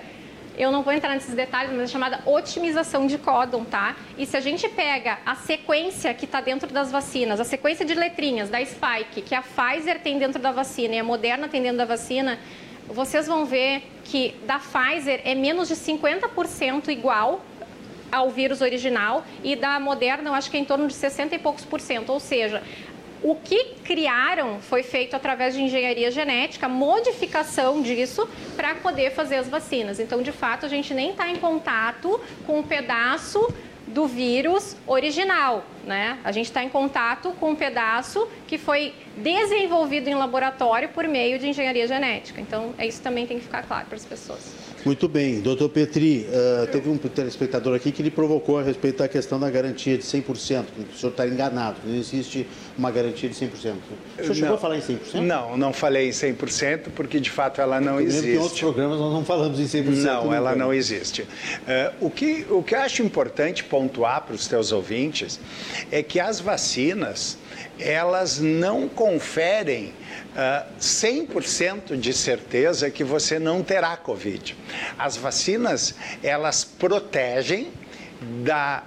eu não vou entrar nesses detalhes, mas é chamada otimização de códon, tá? E se a gente pega a sequência que está dentro das vacinas, a sequência de letrinhas da Spike, que a Pfizer tem dentro da vacina e a Moderna tem dentro da vacina, vocês vão ver que da Pfizer é menos de 50% igual ao vírus original e da Moderna eu acho que é em torno de 60 e poucos por cento, ou seja, o que criaram foi feito através de engenharia genética, modificação disso para poder fazer as vacinas. Então, de fato, a gente nem está em contato com um pedaço do vírus original, né? A gente está em contato com um pedaço que foi desenvolvido em laboratório por meio de engenharia genética. Então, isso também tem que ficar claro para as pessoas. Muito bem. Doutor Petri, uh, teve um telespectador aqui que lhe provocou a respeito da questão da garantia de 100%. O senhor está enganado, não existe uma garantia de 100%. O senhor não, chegou a falar em 100%? Não, não falei em 100%, porque de fato ela não existe. Em outros programas nós não falamos em 100%. Não, ela não existe. Uh, o, que, o que eu acho importante pontuar para os teus ouvintes é que as vacinas, elas não conferem uh, ah, 100% de certeza que você não terá Covid. As vacinas, elas protegem da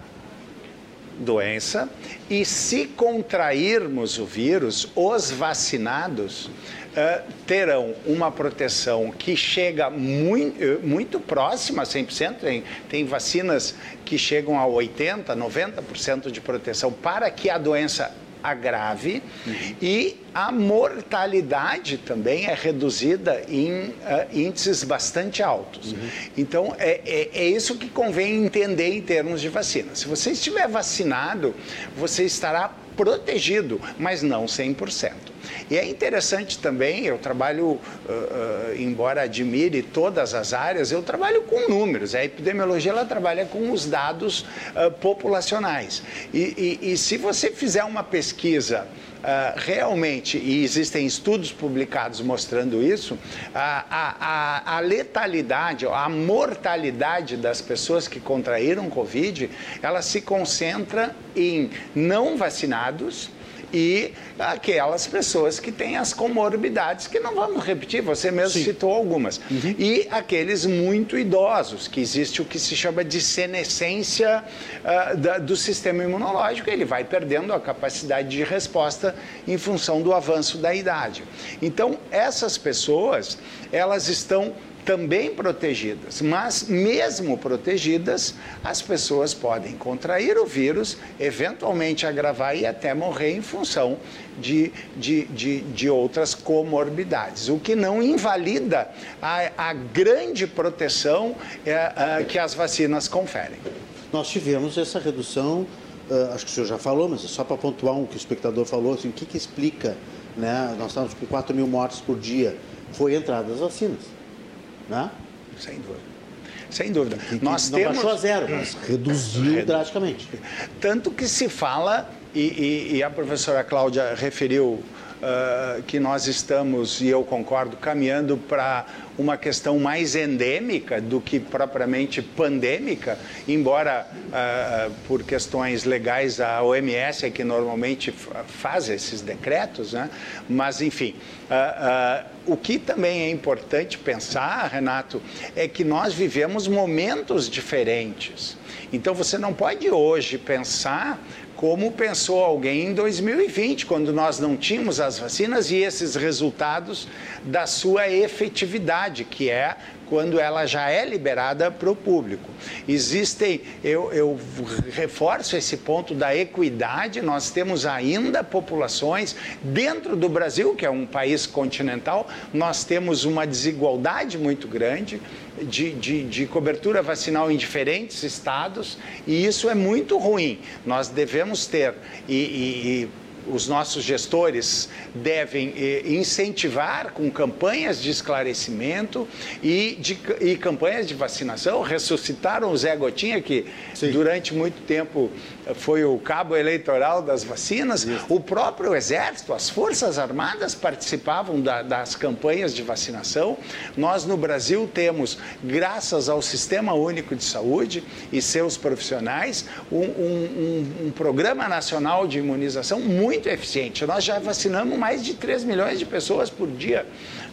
doença e se contrairmos o vírus, os vacinados uh, terão uma proteção que chega muito, muito próxima a 100%. Tem, tem vacinas que chegam a 80%, 90% de proteção para que a doença agrave uhum. e a mortalidade também é reduzida em uh, índices bastante altos. Uhum. Então, é, é, é, isso que convém entender em termos de vacina. Se você estiver vacinado, você estará protegido, mas não 100%. E é interessante também, eu trabalho, uh, uh, embora admire todas as áreas, eu trabalho com números. A epidemiologia ela trabalha com os dados uh, populacionais. E, e, e se você fizer uma pesquisa Uh, realmente, e existem estudos publicados mostrando isso, a, a, a, letalidade, a mortalidade das pessoas que contraíram Covid, ela se concentra em não vacinados e aquelas pessoas que têm as comorbidades, que não vamos repetir, você mesmo Sim. citou algumas. Uhum. E aqueles muito idosos, que existe o que se chama de senescência uh, da, do sistema imunológico, ele vai perdendo a capacidade de resposta em função do avanço da idade. Então, essas pessoas, elas estão também protegidas, mas mesmo protegidas, as pessoas podem contrair o vírus, eventualmente agravar e até morrer em função de, de, de, de outras comorbidades, o que não invalida a, a grande proteção é, que as vacinas conferem. Nós tivemos essa redução, uh, acho que o senhor já falou, mas é só para pontuar o que o espectador falou, assim, o que, que explica, né? nós estamos com 4 mil mortes por dia, foi a entrada das vacinas. Né? Sem dúvida. Sem dúvida. Que, Nós não temos... baixou a zero, mas reduziu drasticamente. Tanto que se fala, e, e, e a professora Cláudia referiu uh, que nós estamos, e eu concordo, caminhando para uma questão mais endêmica do que propriamente pandêmica, embora uh, por questões legais a OMS é que normalmente faz esses decretos, né? mas enfim. Uh, o que também é importante pensar, Renato, é que nós vivemos momentos diferentes. Então você não pode hoje pensar como pensou alguém em 2020, quando nós não tínhamos as vacinas e esses resultados da sua efetividade, que é quando ela já é liberada para o público. Existem, eu, eu, reforço esse ponto da equidade, nós temos ainda populações dentro do Brasil, que é um país continental, nós temos uma desigualdade muito grande de, de, de, cobertura vacinal em diferentes estados e isso é muito ruim. Nós devemos ter e, e, e os nossos gestores devem eh, incentivar com campanhas de esclarecimento e, de, e campanhas de vacinação. Ressuscitaram o Zé Gotinha, que Sim. durante muito tempo foi o cabo eleitoral das vacinas. Isso. O próprio Exército, as Forças Armadas participavam da, das campanhas de vacinação. Nós, no Brasil, temos, graças ao Sistema Único de Saúde e seus profissionais, um, um, um, um programa nacional de imunização muito eficiente. Nós já vacinamos mais de 3 milhões de pessoas por dia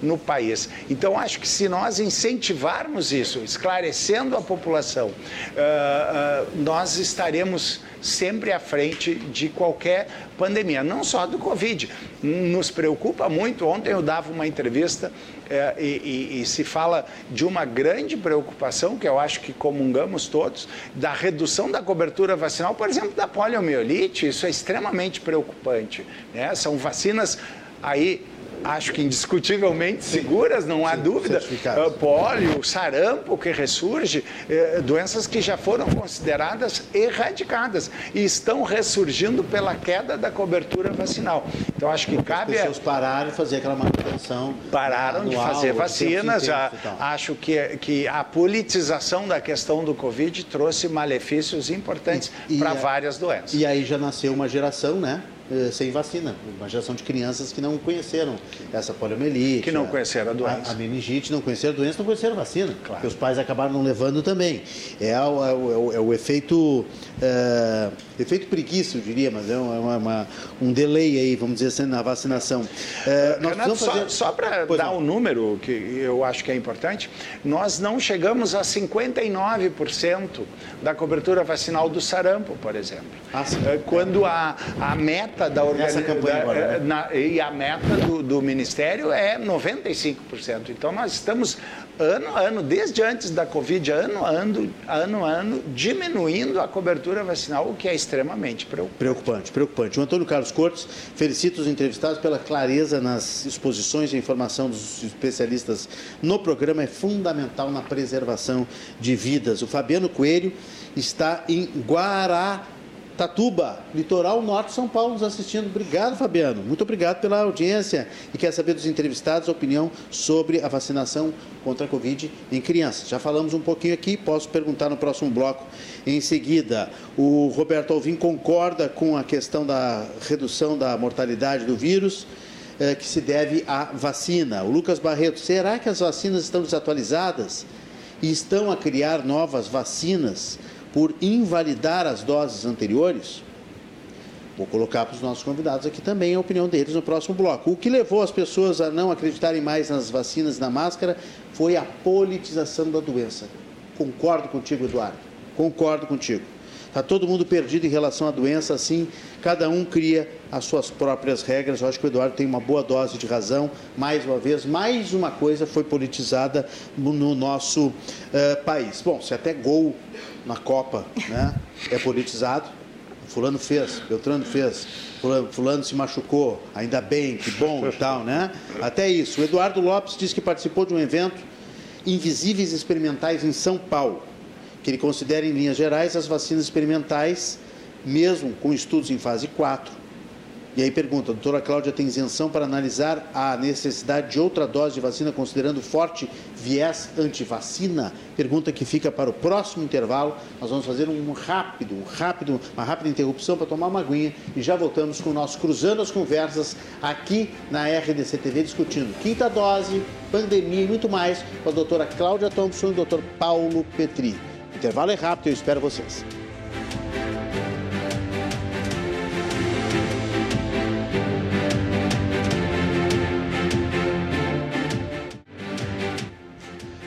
no país. Então, acho que se nós incentivarmos isso, esclarecendo a população, uh, uh, nós estaremos sempre à frente de qualquer pandemia, não só do Covid. Nos preocupa muito. Ontem eu dava uma entrevista é, e, e, e, se fala de uma grande preocupação, que eu acho que comungamos todos, da redução da cobertura vacinal, por exemplo, da poliomielite. Isso é extremamente preocupante. Né? São vacinas aí acho que indiscutivelmente seguras, não há dúvida. Uh, pólio, sarampo que ressurge, uh, doenças que já foram consideradas erradicadas e estão ressurgindo pela queda da cobertura vacinal. Então acho que cabe. As pessoas pararam de fazer aquela manutenção. Pararam anual, de fazer vacinas. Já, acho que, que a politização da questão do Covid trouxe malefícios importantes para várias doenças. E aí já nasceu uma geração, né? Eh, sem vacina. Uma geração de crianças que não conheceram essa poliomielite. Que não conheceram a doença. A, a meningite, não conheceram a doença, não conheceram a vacina. Claro. Que os pais acabaram não levando também. É o, é o, é o efeito, é, efeito preguiça, eu diria, mas é uma, uma, um delay aí, vamos dizer assim, na vacinação. É, nós Renato, fazer... só, só para dar um número que eu acho que é importante, nós não chegamos a 59% da cobertura vacinal do sarampo, por exemplo. Ah, Quando a, a meta meta da organização né? e a meta do, do Ministério é 95%. Então nós estamos ano a ano, desde antes da Covid, ano a ano, ano a ano, diminuindo a cobertura vacinal, o que é extremamente preocupante. Preocupante, preocupante. O Antônio Carlos Cortes felicita os entrevistados pela clareza nas exposições e informação dos especialistas no programa, é fundamental na preservação de vidas. O Fabiano Coelho está em Guará Tatuba, litoral norte de São Paulo, nos assistindo. Obrigado, Fabiano. Muito obrigado pela audiência. E quer saber dos entrevistados a opinião sobre a vacinação contra a Covid em crianças. Já falamos um pouquinho aqui, posso perguntar no próximo bloco em seguida. O Roberto Alvim concorda com a questão da redução da mortalidade do vírus. Eh, que se deve à vacina. O Lucas Barreto, será que as vacinas estão desatualizadas e estão a criar novas vacinas por invalidar as doses anteriores? Vou colocar para os nossos convidados aqui também a opinião deles no próximo bloco. O que levou as pessoas a não acreditarem mais nas vacinas na máscara foi a politização da doença. Concordo contigo, Eduardo. Concordo contigo. Está todo mundo perdido em relação à doença, assim, cada um cria as suas próprias regras. Eu acho que o Eduardo tem uma boa dose de razão. Mais uma vez, mais uma coisa foi politizada no nosso uh, país. Bom, se até gol na Copa né, é politizado, fulano fez, Beltrano fez, fulano, fulano, se machucou, ainda bem, que bom e tal, né? Até isso. O Eduardo Lopes disse que participou de um evento Invisíveis Experimentais em São Paulo, que ele considera, em linhas gerais, as vacinas experimentais, mesmo com estudos em fase 4, e aí pergunta, a doutora Cláudia tem isenção para analisar a necessidade de outra dose de vacina considerando forte viés antivacina? Pergunta que fica para o próximo intervalo. Nós vamos fazer um rápido, um rápido, uma rápida interrupção para tomar uma aguinha e já voltamos com o nosso Cruzando as Conversas aqui na RDC TV discutindo quinta dose, pandemia e muito mais com a doutora Cláudia Thompson e o doutor Paulo Petri. O intervalo é rápido, eu espero vocês.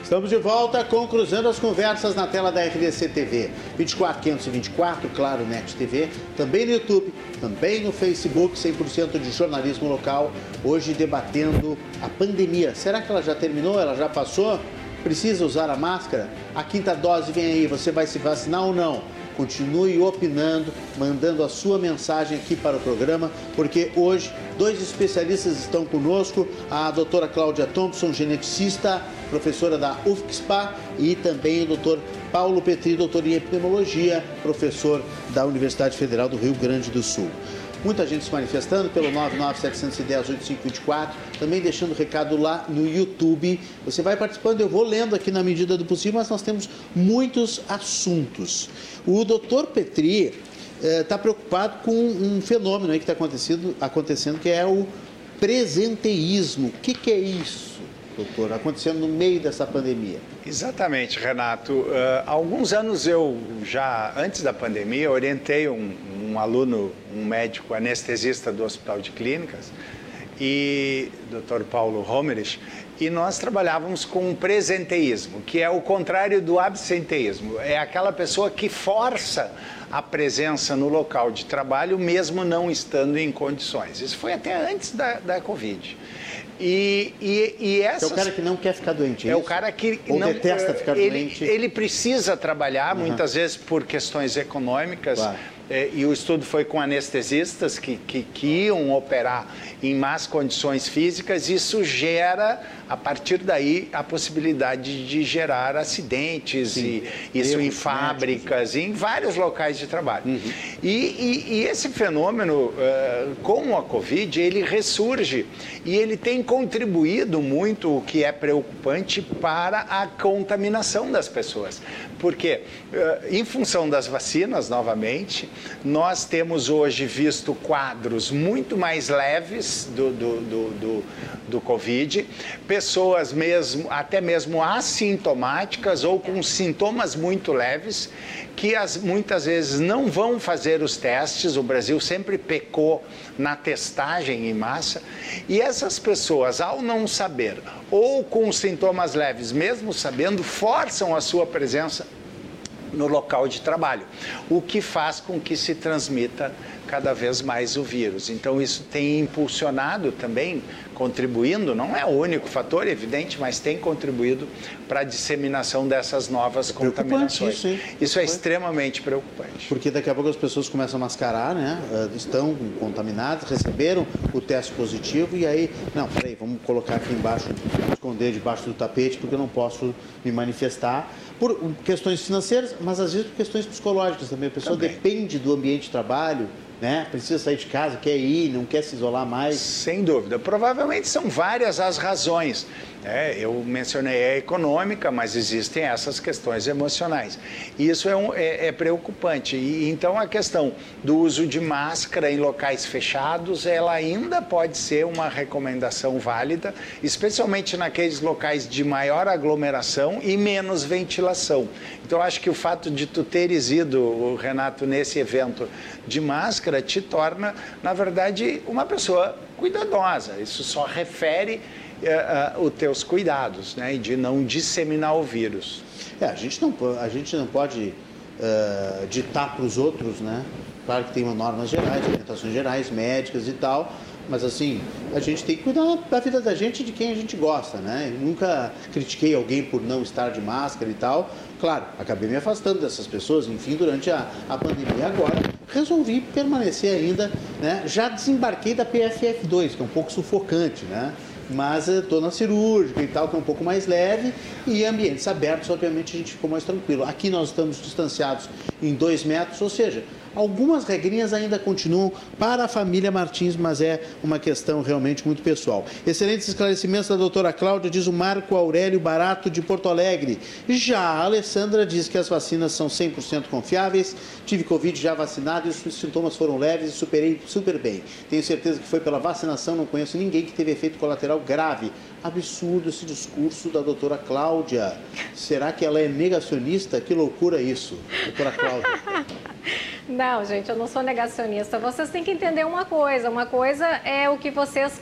Estamos de volta com Cruzando as Conversas na tela da RDC TV. 24524, claro, NET TV, também no YouTube, também no Facebook, 100% de jornalismo local. Hoje debatendo a pandemia. Será que ela já terminou? Ela já passou? Precisa usar a máscara? A quinta dose vem aí, você vai se vacinar ou não? Continue opinando, mandando a sua mensagem aqui para o programa, porque hoje dois especialistas estão conosco, a doutora Cláudia Thompson, geneticista, professora da UFSPA, e também o doutor Paulo Petri, doutor em epidemiologia, professor da Universidade Federal do Rio Grande do Sul. Muita gente se manifestando pelo 997108524, também deixando recado lá no YouTube. Você vai participando, eu vou lendo aqui na medida do possível, mas nós temos muitos assuntos. O doutor Petri está eh, preocupado com um fenômeno que está acontecendo, acontecendo, que é o presenteísmo. O que, que é isso, doutor, acontecendo no meio dessa pandemia? Exatamente, Renato. Uh, alguns anos eu já, antes da pandemia, orientei um, um aluno, um médico anestesista do Hospital de Clínicas, e Dr. Paulo Homerich, e nós trabalhávamos com presenteísmo, que é o contrário do absenteísmo. É aquela pessoa que força a presença no local de trabalho, mesmo não estando em condições. Isso foi até antes da, da Covid. E, e, e essas... É o cara que não quer ficar doente. É, é o cara que Ou não detesta ficar ele, doente. Ele precisa trabalhar, uhum. muitas vezes por questões econômicas. Claro. É, e o estudo foi com anestesistas que, que, que iam operar em más condições físicas, isso gera, a partir daí, a possibilidade de gerar acidentes, Sim. e isso em fábricas, em vários locais de trabalho. Uhum. E, e, e, esse fenômeno, uh, com a Covid, ele ressurge e ele tem contribuído muito, o que é preocupante, para a contaminação das pessoas. Porque, uh, em função das vacinas, novamente, nós temos hoje visto quadros muito mais leves do, do, do, do, do Covid, pessoas mesmo, até mesmo assintomáticas ou com sintomas muito leves, que as, muitas vezes não vão fazer os testes, o Brasil sempre pecou na testagem em massa, e essas pessoas, ao não saber, ou com sintomas leves, mesmo sabendo, forçam a sua presença no local de trabalho, o que faz com que se transmita cada vez mais o vírus. Então, isso tem impulsionado também, contribuindo, não é o único fator, evidente, mas tem contribuído para a disseminação dessas novas é contaminações. Isso, hein? isso é extremamente preocupante. Porque daqui a pouco as pessoas começam a mascarar, né? Ah, estão contaminadas, receberam o teste positivo e aí, não, peraí, vamos colocar aqui embaixo, esconder debaixo do tapete, porque eu não posso me manifestar por questões financeiras, mas às vezes por questões psicológicas também. A pessoa também. depende do ambiente de trabalho, né? Precisa sair de casa, quer ir, não quer se isolar mais. Sem dúvida. Provavelmente são várias as razões. É, eu mencionei a econômica, mas existem essas questões emocionais. Isso é, um, é, é, preocupante. E, então, a questão do uso de máscara em locais fechados, ela ainda pode ser uma recomendação válida, especialmente naqueles locais de maior aglomeração e menos ventilação. Então, acho que o fato de tu teres ido, Renato, nesse evento de máscara, máscara te torna, na verdade, uma pessoa cuidadosa. Isso só refere uh, uh, os teus cuidados, né? De não disseminar o vírus. É, a gente não, a gente não pode uh, ditar para os outros, né? Claro que tem normas gerais, orientações gerais, médicas e tal, mas assim, a gente tem que cuidar da vida da gente de quem a gente gosta, né? Eu nunca critiquei alguém por não estar de máscara e tal. Claro, acabei me afastando dessas pessoas, enfim, durante a, a pandemia. Agora, resolvi permanecer ainda, né? Já desembarquei da PFF2, que é um pouco sufocante, né? mas estou na cirúrgica e tal, que é um pouco mais leve, e ambientes abertos, obviamente, a gente ficou mais tranquilo. Aqui nós estamos distanciados em dois metros, ou seja, Algumas regrinhas ainda continuam para a família Martins, mas é uma questão realmente muito pessoal. Excelentes esclarecimentos da doutora Cláudia, diz o Marco Aurélio Barato de Porto Alegre. Já a Alessandra diz que as vacinas são 100% confiáveis. Tive Covid já vacinado e os sintomas foram leves e superei super bem. Tenho certeza que foi pela vacinação, não conheço ninguém que teve efeito colateral grave. Absurdo esse discurso da doutora Cláudia. Será que ela é negacionista? Que loucura isso, doutora Cláudia. Não, gente, eu não sou negacionista. Vocês têm que entender uma coisa. Uma coisa é o que vocês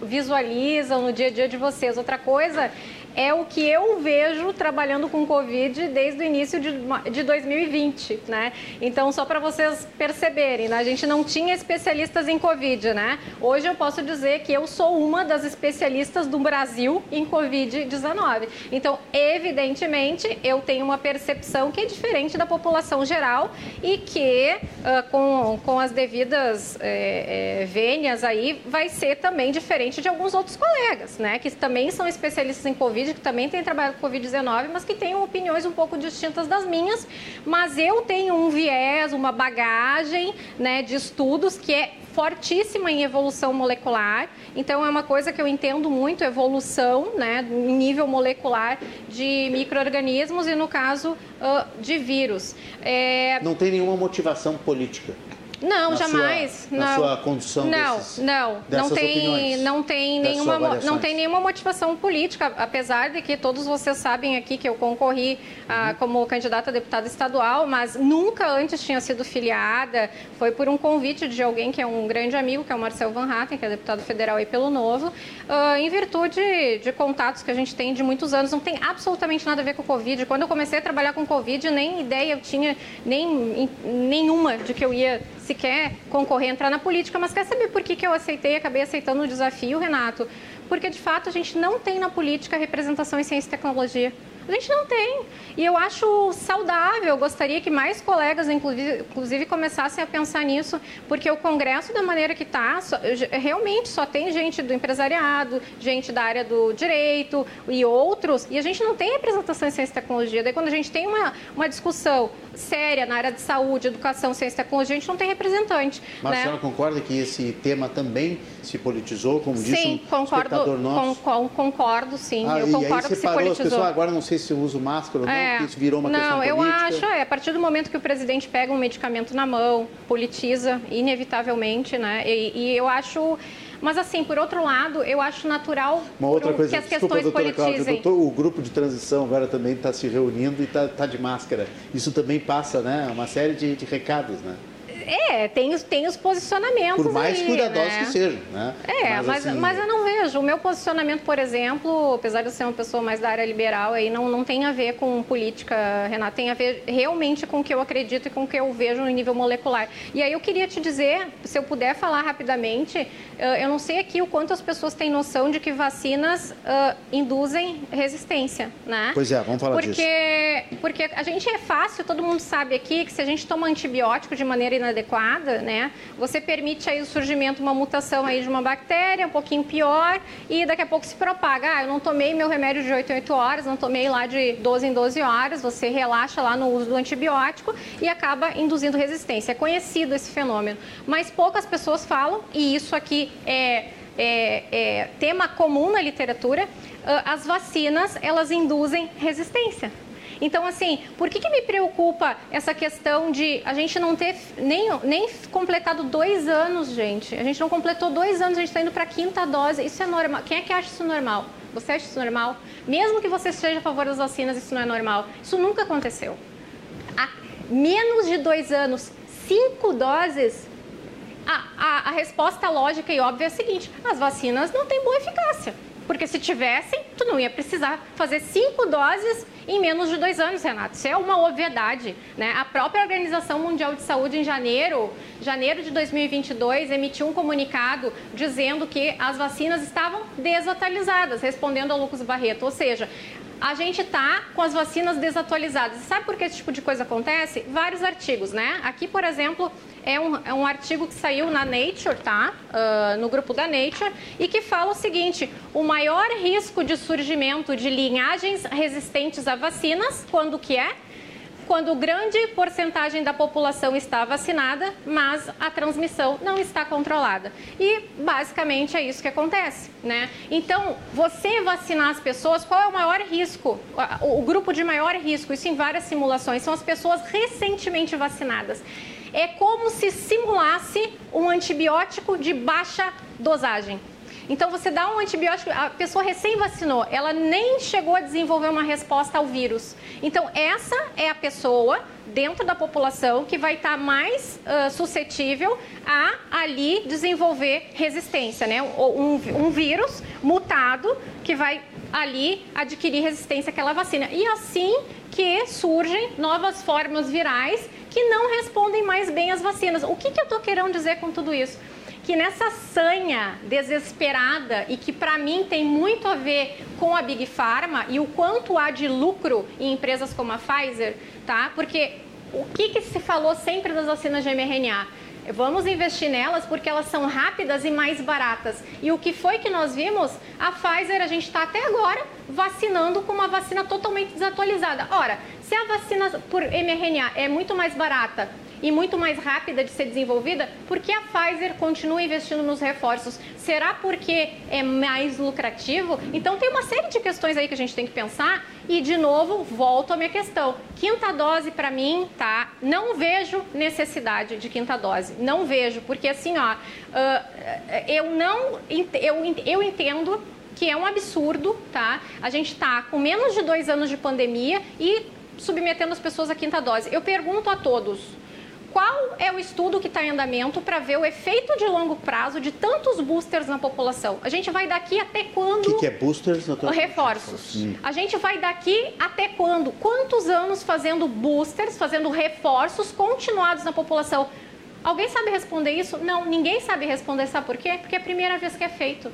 visualizam no dia a dia de vocês. Outra coisa é o que eu vejo trabalhando com Covid desde o início de, de 2020, né? Então, só para vocês perceberem, né? a gente não tinha especialistas em Covid, né? Hoje eu posso dizer que eu sou uma das especialistas do Brasil em Covid-19. Então, evidentemente, eu tenho uma percepção que é diferente da população geral e que, uh, com, com as devidas é, é, vênias aí, vai ser também diferente de alguns outros colegas, né? Que também são especialistas em Covid Covid, que também tem trabalhado com Covid-19, mas que tem opiniões um pouco distintas das minhas. Mas eu tenho um viés, uma bagagem né, de estudos que é fortíssima em evolução molecular. Então, é uma coisa que eu entendo muito, evolução, né, em nível molecular de micro-organismos e, no caso, uh, de vírus. É... Não tem nenhuma motivação política. Não, na jamais. Sua, não. Na sua condução Não, desses, não. Não tem, opiniões, não tem nenhuma, não tem nenhuma motivação política, apesar de que todos vocês sabem aqui que eu concorri ah, uhum. como candidata a deputada estadual, mas nunca antes tinha sido filiada. Foi por um convite de alguém que é um grande amigo, que é o Marcel Van Hatten, que é deputado federal aí pelo Novo, uh, em virtude de contatos que a gente tem de muitos anos. Não tem absolutamente nada a ver com o Covid. Quando eu comecei a trabalhar com Covid, nem ideia eu tinha nem nenhuma de que eu ia sequer concorrer, entrar na política, mas quer saber por que, que eu aceitei e acabei aceitando o desafio, Renato? Porque, de fato, a gente não tem na política representação em ciência e tecnologia. A gente não tem. E eu acho saudável, eu gostaria que mais colegas, inclusive começassem a pensar nisso, porque o Congresso, da maneira que está, realmente só tem gente do empresariado, gente da área do direito e outros, e a gente não tem representação em ciência e tecnologia. Daí, quando a gente tem uma, uma discussão séria na área de saúde, educação, ciência e tecnologia, a gente não tem representante. Mas né? a senhora concorda que esse tema também se politizou, como disse sim, um concordo, nosso? Com, concordo, sim. Ah, eu concordo que se politizou. As pessoas, agora não sei se eu uso máscara ou não, é, porque isso virou uma não, questão política. Não, eu acho, é, a partir do momento que o presidente pega um medicamento na mão, politiza, inevitavelmente, né? E, e eu acho... Mas, assim, por outro lado, eu acho natural Uma outra coisa, que as questões desculpa, politizem. Cláudia, o grupo de transição agora também está se reunindo e está tá de máscara. Isso também passa, né? Uma série de, de recados, né? É, tem os, tem os posicionamentos. Por mais aí, cuidadosos né? que sejam, né? É, mas, mas, assim... mas, eu não vejo. O meu posicionamento, por exemplo, apesar de eu ser uma pessoa mais da área liberal, aí não, não tem a ver com política, Renata, tem a ver realmente com o que eu acredito e com o que eu vejo no nível molecular. E aí eu queria te dizer, se eu puder falar rapidamente, eu não sei aqui o quanto as pessoas têm noção de que vacinas uh, induzem resistência, né? Pois é, vamos falar porque, disso. Porque a gente é fácil, todo mundo sabe aqui que se a gente toma antibiótico de maneira inadequada, adequada, né, você permite aí o surgimento de uma mutação aí de uma bactéria um pouquinho pior e daqui a pouco se propaga. Ah, eu não tomei meu remédio de 8 em 8 horas, não tomei lá de 12 em 12 horas, você relaxa lá no uso do antibiótico e acaba induzindo resistência. É conhecido esse fenômeno, mas poucas pessoas falam e isso aqui é, é, é tema comum na literatura. Ah, as vacinas, elas induzem resistência. Então, assim, por que, que me preocupa essa questão de a gente não ter nem, nem completado dois anos, gente? A gente não completou dois anos, a gente está indo para a quinta dose. Isso é normal. Quem é que acha isso normal? Você acha isso normal? Mesmo que você esteja a favor das vacinas, isso não é normal. Isso nunca aconteceu. Há menos de dois anos, cinco doses a, a resposta lógica e óbvia é a seguinte: as vacinas não têm boa eficácia. Porque se tivessem, tu não ia precisar fazer cinco doses em menos de dois anos, Renato. Isso é uma obviedade. Né? A própria Organização Mundial de Saúde, em janeiro, janeiro de 2022, emitiu um comunicado dizendo que as vacinas estavam desatualizadas, respondendo ao Lucas Barreto. Ou seja, a gente está com as vacinas desatualizadas. Sabe por que esse tipo de coisa acontece? Vários artigos, né? Aqui, por exemplo, é um, é um artigo que saiu na Nature, tá? Uh, no grupo da Nature, e que fala o seguinte: o maior risco de surgimento de linhagens resistentes a vacinas, quando que é? Quando grande porcentagem da população está vacinada, mas a transmissão não está controlada. E basicamente é isso que acontece, né? Então, você vacinar as pessoas, qual é o maior risco? O grupo de maior risco, isso em várias simulações, são as pessoas recentemente vacinadas. É como se simulasse um antibiótico de baixa dosagem. Então você dá um antibiótico, a pessoa recém vacinou, ela nem chegou a desenvolver uma resposta ao vírus. Então essa é a pessoa dentro da população que vai estar mais uh, suscetível a ali desenvolver resistência, né? Um, um vírus mutado que vai ali adquirir resistência àquela vacina. E assim que surgem novas formas virais que não respondem mais bem às vacinas. O que, que eu estou querendo dizer com tudo isso? Que nessa sanha desesperada e que para mim tem muito a ver com a Big Pharma e o quanto há de lucro em empresas como a Pfizer, tá? Porque o que, que se falou sempre das vacinas de mRNA? Vamos investir nelas porque elas são rápidas e mais baratas. E o que foi que nós vimos? A Pfizer, a gente está até agora vacinando com uma vacina totalmente desatualizada. Ora, se a vacina por mRNA é muito mais barata e muito mais rápida de ser desenvolvida, por que a Pfizer continua investindo nos reforços? Será porque é mais lucrativo? Então tem uma série de questões aí que a gente tem que pensar e de novo volto à minha questão. Quinta dose para mim, tá? Não vejo necessidade de quinta dose. Não vejo, porque assim, ó, uh, eu não eu, eu entendo que é um absurdo, tá? A gente está com menos de dois anos de pandemia e submetendo as pessoas à quinta dose. Eu pergunto a todos, qual é o estudo que está em andamento para ver o efeito de longo prazo de tantos boosters na população? A gente vai daqui até quando? O que, que, é boosters? Doutor? Reforços. Hum. A gente vai daqui até quando? Quantos anos fazendo boosters, fazendo reforços continuados na população? Alguém sabe responder isso? Não, ninguém sabe responder. Sabe por quê? Porque é a primeira vez que é feito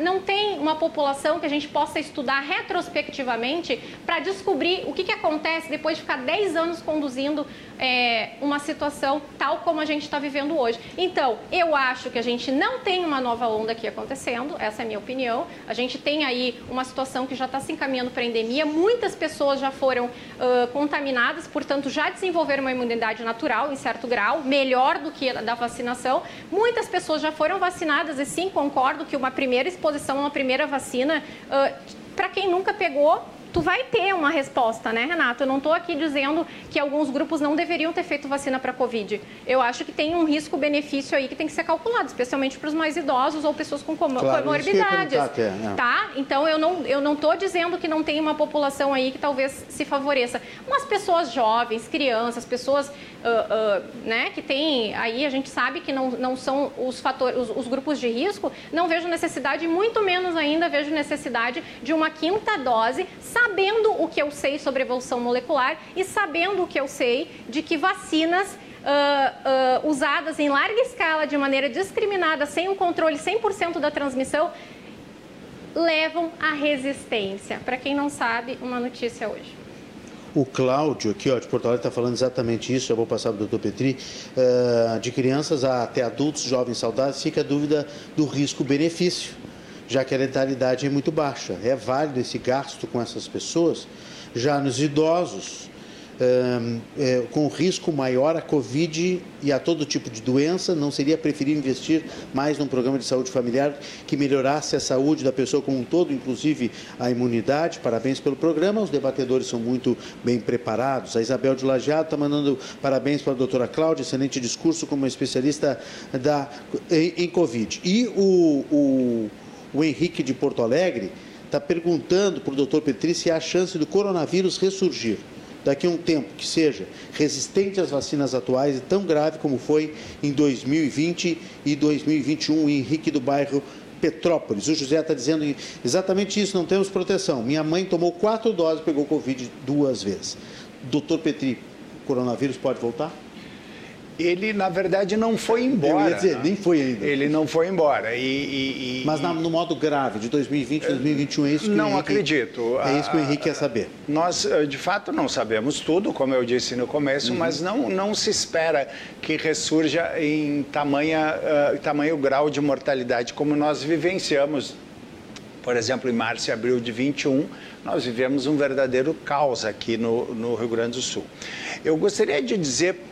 não tem uma população que a gente possa estudar retrospectivamente para descobrir o que, que acontece depois de ficar 10 anos conduzindo é, uma situação tal como a gente está vivendo hoje. Então, eu acho que a gente não tem uma nova onda aqui acontecendo, essa é a minha opinião. A gente tem aí uma situação que já está se encaminhando para a endemia, muitas pessoas já foram uh, contaminadas, portanto, já desenvolveram uma imunidade natural em certo grau, melhor do que a da vacinação. Muitas pessoas já foram vacinadas e sim, concordo que uma primeira exposição, uma primeira vacina, uh, para quem nunca pegou, tu vai ter uma resposta, né, Renato? Eu não estou aqui dizendo que alguns grupos não deveriam ter feito vacina para Covid. Eu acho que tem um risco-benefício aí que tem que ser calculado, especialmente para os mais idosos ou pessoas com com claro, comorbidades. Até, né? Tá? Então, eu não eu não estou dizendo que não tem uma população aí que talvez se favoreça. Mas pessoas jovens, crianças, pessoas uh, uh, né, que tem aí, a gente sabe que não, não são os, fatores, os, os grupos de risco, não vejo necessidade, muito menos ainda vejo necessidade de uma quinta dose, sabendo o que eu sei sobre evolução molecular e sabendo o que eu sei de que vacinas Uh, usadas em larga escala, de maneira discriminada, sem um controle 100% da transmissão, levam à resistência. Para quem não sabe, uma notícia hoje. O Cláudio, aqui ó, de Porto Alegre, está falando exatamente isso, já vou passar para o doutor Petri. Uh, de crianças até adultos, jovens saudáveis, fica a dúvida do risco-benefício já que a letalidade é muito baixa. É válido esse gasto com essas pessoas. Já nos idosos, é, com risco maior a Covid e a todo tipo de doença, não seria preferível investir mais num programa de saúde familiar que melhorasse a saúde da pessoa como um todo, inclusive a imunidade? Parabéns pelo programa, os debatedores são muito bem preparados. A Isabel de Lajeado está mandando parabéns para a doutora Cláudia, excelente discurso como especialista da, em, em Covid. E o, o o Henrique de Porto Alegre está perguntando para o doutor Petri se há chance do coronavírus ressurgir. Daqui a um tempo que seja resistente às vacinas atuais e tão grave como foi em 2020 e 2021 em Henrique do Bairro, Petrópolis. O José está dizendo exatamente isso, não temos proteção. Minha mãe tomou quatro doses e pegou Covid duas vezes. Doutor Petri, o coronavírus pode voltar? Ele na verdade não foi embora. Eu ia dizer, né? nem foi ainda. Ele não foi embora. E, e, e Mas no modo grave, de 2020 2021, é isso que Não Henrique, acredito. É isso que o Henrique quer saber. Nós, eh, de fato, não sabemos tudo, como eu disse no começo, uhum. mas não, não se espera que ressurja em tamanha, uh, tamanho grau de mortalidade como nós vivenciamos. Por exemplo, em março e abril de 21, nós vivemos um verdadeiro caos aqui no, no Rio Grande do Sul. Eu gostaria de dizer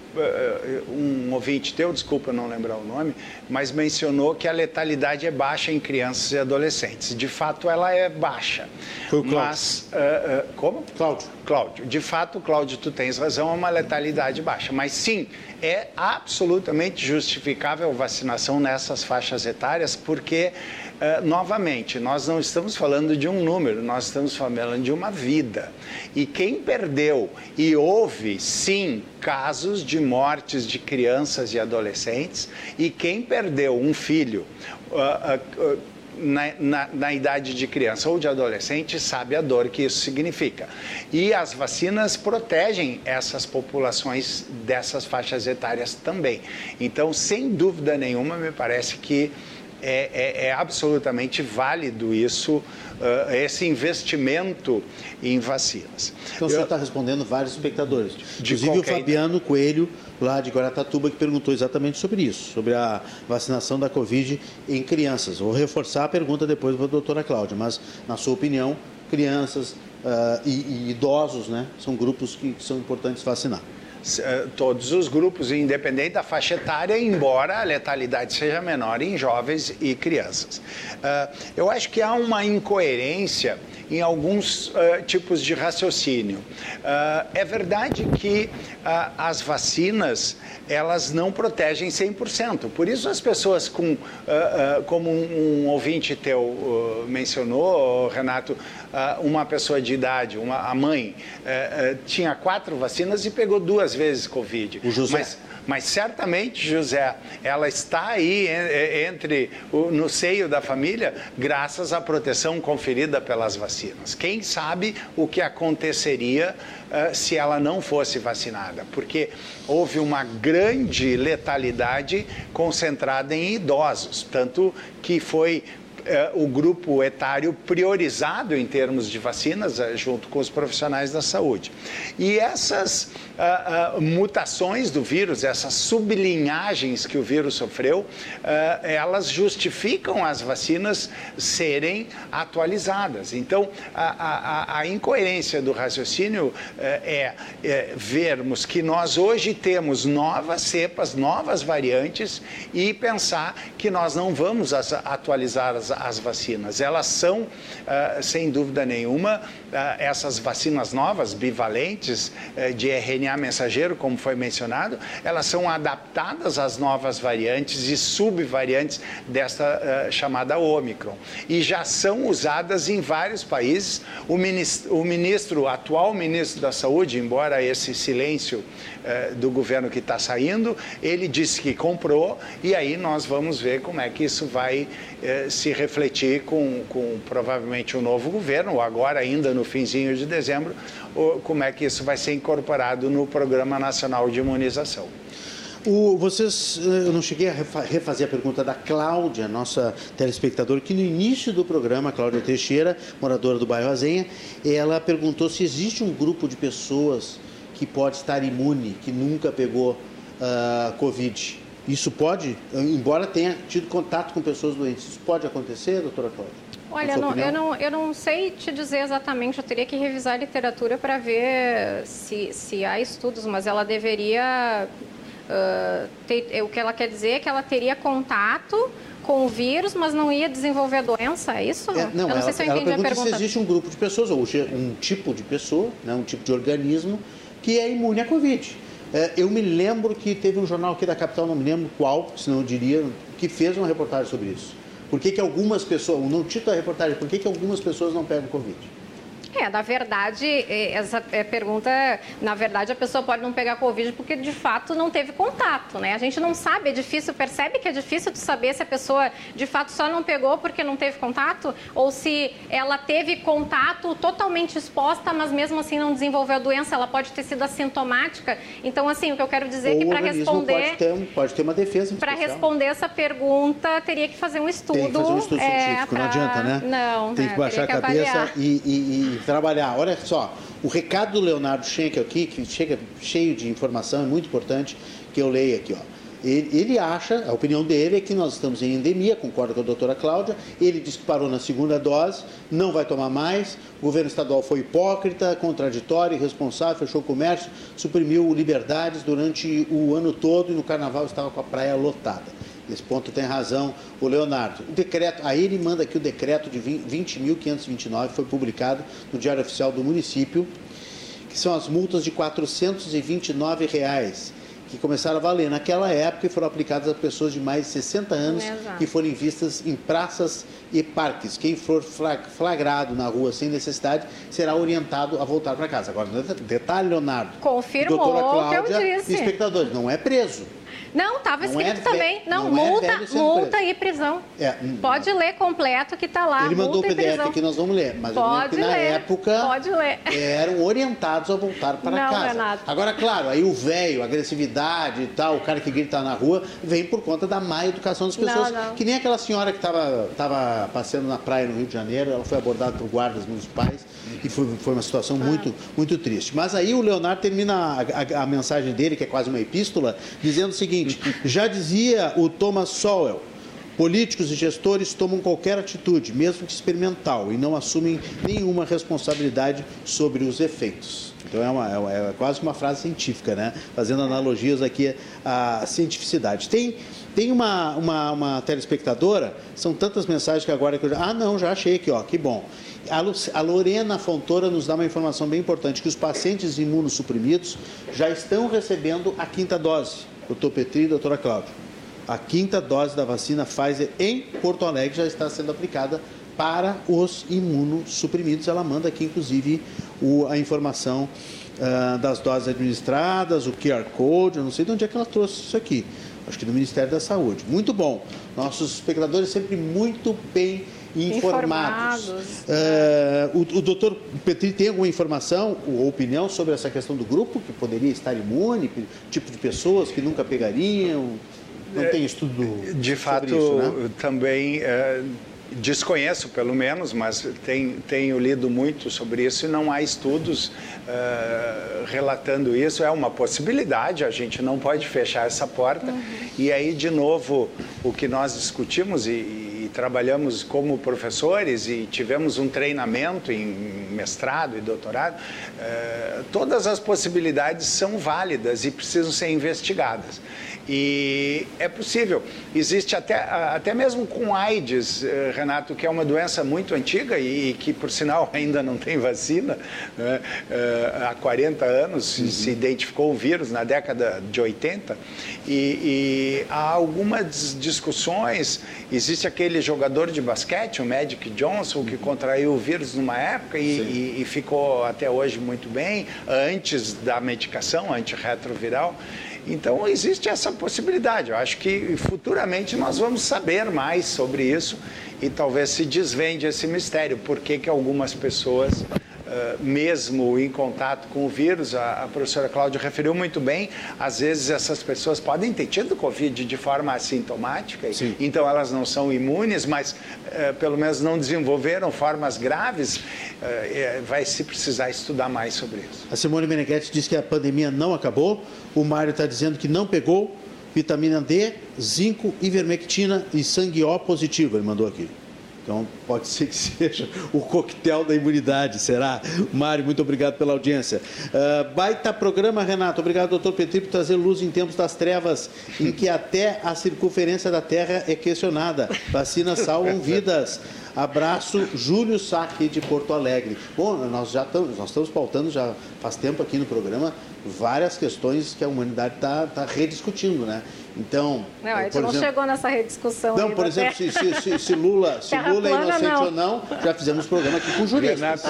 um ouvinte teu, desculpa não lembrar o nome, mas mencionou que a letalidade é baixa em crianças e adolescentes. De fato, ela é baixa. Foi o Cláudio. Mas, uh, uh, como? Cláudio. Cláudio. De fato, Cláudio, tu tens razão, é uma letalidade baixa. Mas sim, é absolutamente justificável a vacinação nessas faixas etárias, porque Uh, novamente, nós não estamos falando de um número, nós estamos falando de uma vida. E quem perdeu, e houve sim casos de mortes de crianças e adolescentes, e quem perdeu um filho. Uh, uh, na, na, na, idade de criança ou de adolescente sabe a dor que isso significa. E as vacinas protegem essas populações dessas faixas etárias também. Então, sem dúvida nenhuma, me parece que é, é, é absolutamente válido isso, uh, esse investimento em vacinas. Então, o senhor está respondendo vários espectadores, inclusive o Fabiano Coelho, lá de Guaratatuba, que perguntou exatamente sobre isso, sobre a vacinação da Covid em crianças. Vou reforçar a pergunta depois para a doutora Cláudia, mas, na sua opinião, crianças uh, e, e, idosos né, são grupos que são importantes vacinar. Eh, todos os grupos, independente da faixa etária, embora a letalidade seja menor em jovens e crianças. Eh, eu acho que há uma incoerência em alguns uh, tipos de raciocínio. É verdade que as vacinas elas não protegem 100%. Por isso as pessoas com, como um, ouvinte teu mencionou, Renato, uma pessoa de idade, uma, a mãe, tinha quatro vacinas e pegou duas vezes Covid. O José. Mas, mas certamente, José, ela está aí entre no seio da família graças à proteção conferida pelas vacinas. Quem sabe o que aconteceria uh, se ela não fosse vacinada? Porque houve uma grande letalidade concentrada em idosos, tanto que foi eh, o grupo etário priorizado em termos de vacinas, eh, junto com os profissionais da saúde. E essas uh, uh, mutações do vírus, essas sublinhagens que o vírus sofreu, uh, elas justificam as vacinas serem atualizadas. Então, a, a, a incoerência do raciocínio é, é vermos que nós hoje temos novas cepas, novas variantes e pensar que nós não vamos atualizar as, as, vacinas. Elas são, sem dúvida nenhuma, essas vacinas novas, bivalentes, de RNA mensageiro, como foi mencionado, elas são adaptadas às novas variantes e subvariantes desta uh, chamada Omicron. E já são usadas em vários países. O ministro, o ministro, atual ministro da Saúde, embora esse silêncio uh, do governo que está saindo, ele disse que comprou e aí nós vamos ver como é que isso vai uh, se refletir com, com provavelmente o um novo governo, ou agora ainda no finzinho de dezembro, como é que isso vai ser incorporado no Programa Nacional de Imunização. O, vocês, eh, eu não cheguei a refazer a pergunta da Cláudia, nossa telespectadora, que no início do programa, Cláudia Teixeira, moradora do bairro Azenha, ela perguntou se existe um grupo de pessoas que pode estar imune, que nunca pegou uh, Covid. Isso pode, embora tenha tido contato com pessoas doentes, isso pode acontecer, doutora Cláudia? Olha, não, eu, não, eu não sei te dizer exatamente, eu teria que revisar a literatura para ver se, se há estudos, mas ela deveria. Uh, ter, o que ela quer dizer é que ela teria contato com o vírus, mas não ia desenvolver a doença, é isso? É, não, eu não ela, sei se eu entendi a pergunta. se existe um grupo de pessoas, ou um tipo de pessoa, né, um tipo de organismo, que é imune à Covid. É, eu me lembro que teve um jornal aqui da capital, não me lembro qual, se não diria, que fez uma reportagem sobre isso. Por que, que algumas pessoas, no título da reportagem, por que, que algumas pessoas não pegam Covid? É, na verdade, é, essa é, pergunta, na verdade, a pessoa pode não pegar Covid porque de fato não teve contato, né? A gente não sabe, é difícil, percebe que é difícil de saber se a pessoa de fato só não pegou porque não teve contato ou se ela teve contato totalmente exposta, mas mesmo assim não desenvolveu a doença, ela pode ter sido assintomática. Então, assim, o que eu quero dizer é que para responder. Pode ter, pode ter uma defesa. Para responder essa pergunta, teria que fazer um estudo. Tem que fazer um estudo é, científico, pra... não adianta, né? Não, Tem que baixar que a cabeça e, e, e trabalhar. Olha só, o recado do Leonardo Schenkel aqui, que chega cheio de informação, é muito importante que eu leia aqui, ó. Ele, ele, acha, a opinião dele é que nós estamos em endemia, concorda com a doutora Cláudia. Ele disse que parou na segunda dose, não vai tomar mais. O governo estadual foi hipócrita, contraditório, irresponsável, fechou o comércio, suprimiu liberdades durante o ano todo e no carnaval estava com a praia lotada. Nesse ponto tem razão o Leonardo. O decreto, aí ele manda aqui o decreto de 20.529, foi publicado no Diário Oficial do município, que são as multas de 429 reais, que começaram a valer naquela época e foram aplicadas a pessoas de mais de 60 anos que forem vistas em praças e parques. Quem for flagrado na rua sem necessidade será orientado a voltar para casa. Agora, detalhe, Leonardo. Confirmou Cláudia, que eu disse. espectadores, não é preso. Não, estava escrito é também. Não, não multa, é multa e prisão. É, hum, Pode ler completo que está lá. Ele mandou o PDF aqui, nós vamos ler. Mas Pode eu que na época Pode ler. eram orientados a voltar para não, casa. Renato. Agora, claro, aí o velho, agressividade e tal, o cara que grita na rua, vem por conta da má educação das pessoas. Não, não. Que nem aquela senhora que estava tava passeando na praia no Rio de Janeiro, ela foi abordada por guardas municipais e foi, foi uma situação muito, muito triste. Mas aí o Leonardo termina a, a, a mensagem dele, que é quase uma epístola, dizendo o seguinte: já dizia o Thomas Sowell, políticos e gestores tomam qualquer atitude, mesmo que experimental, e não assumem nenhuma responsabilidade sobre os efeitos. Então é, uma, é, é quase uma frase científica, né? Fazendo analogias aqui à cientificidade. Tem, tem uma, uma, uma telespectadora, são tantas mensagens que agora que eu já. Ah, não, já achei aqui, ó, que bom. A Lorena Fontoura nos dá uma informação bem importante, que os pacientes imunossuprimidos já estão recebendo a quinta dose doutor Petri e doutora Cláudia. A quinta dose da vacina Pfizer em Porto Alegre já está sendo aplicada para os imunossuprimidos. Ela manda aqui, inclusive, o, a informação uh, das doses administradas, o QR Code, eu não sei de onde é que ela trouxe isso aqui. Acho que do Ministério da Saúde. Muito bom. Nossos espectadores sempre muito bem informados. informados. Uh, o, o doutor Petri tem alguma informação ou opinião sobre essa questão do grupo, que poderia estar imune, tipo de pessoas que nunca pegariam? Não é, tem estudo De fato, isso, né? também é, desconheço, pelo menos, mas tenho, tenho, lido muito sobre isso e não há estudos é, relatando isso. É uma possibilidade, a gente não pode fechar essa porta. Uhum. E aí, de novo, o que nós discutimos e trabalhamos como professores e tivemos um treinamento em mestrado e doutorado, eh, todas as possibilidades são válidas e precisam ser investigadas. E é possível. Existe até, até mesmo com AIDS, eh, Renato, que é uma doença muito antiga e que, por sinal, ainda não tem vacina. Né? Eh, há 40 anos uhum. se identificou o vírus, na década de 80. E, e, há algumas discussões. Existe aquele jogador de basquete, o Magic Johnson, que contraiu o vírus numa época e, e, e ficou até hoje muito bem, antes da medicação antirretroviral. Então, existe essa possibilidade. Eu acho que futuramente nós vamos saber mais sobre isso e talvez se desvende esse mistério. Por que, que algumas pessoas mesmo em contato com o vírus, a, a, professora Cláudia referiu muito bem, às vezes essas pessoas podem ter tido Covid de forma assintomática, Sim. então elas não são imunes, mas uh, pelo menos não desenvolveram formas graves, uh, vai se precisar estudar mais sobre isso. A Simone Meneghetti diz que a pandemia não acabou, o Mário está dizendo que não pegou vitamina D, zinco, ivermectina e sangue O positivo, ele mandou aqui. Então, pode ser que seja o coquetel da imunidade, será? Mário, muito obrigado pela audiência. Uh, baita programa, Renato. Obrigado, doutor Petri, por trazer luz em tempos das trevas, em que até a circunferência da Terra é questionada. Vacinas salvam vidas. Abraço, Júlio Saque, de Porto Alegre. Bom, nós já estamos, nós estamos pautando já faz tempo aqui no programa várias questões que a humanidade está tá rediscutindo, né? Então, não, a gente não exemplo, chegou nessa rediscussão. Não, por exemplo, se, se, se, Lula, se Lula é inocente não. ou não, já fizemos programa aqui com juristas.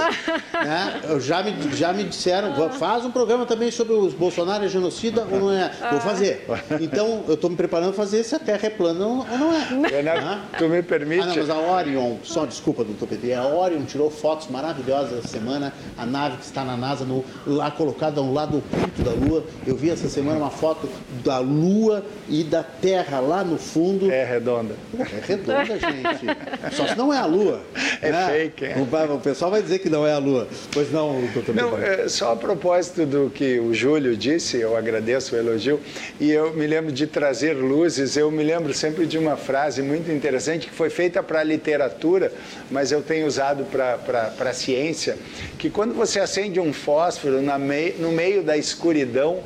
né? Já, me, já me disseram, faz um programa também sobre os Bolsonaro é genocida ou não é. Vou fazer. Então, eu estou me preparando para fazer se a Terra é plana ou não é. Renato, né? tu me permite? Ah, não, mas a Orion, só desculpa, doutor PT, a Orion tirou fotos maravilhosas essa semana, a nave que está na NASA, no, lá colocada ao lado oculto da Lua. Eu vi essa semana uma foto da Lua e da Terra lá no fundo. É redonda. É redonda, gente. Só se não é a Lua. É né? fake, é. O, pessoal vai dizer que não é a Lua. Pois não, doutor Não, é, só a propósito do que o Júlio disse, eu agradeço o elogio, e eu me lembro de trazer luzes, eu me lembro sempre de uma frase muito interessante que foi feita para a literatura, mas eu tenho usado para a ciência, que quando você acende um fósforo mei, no meio da escuridão,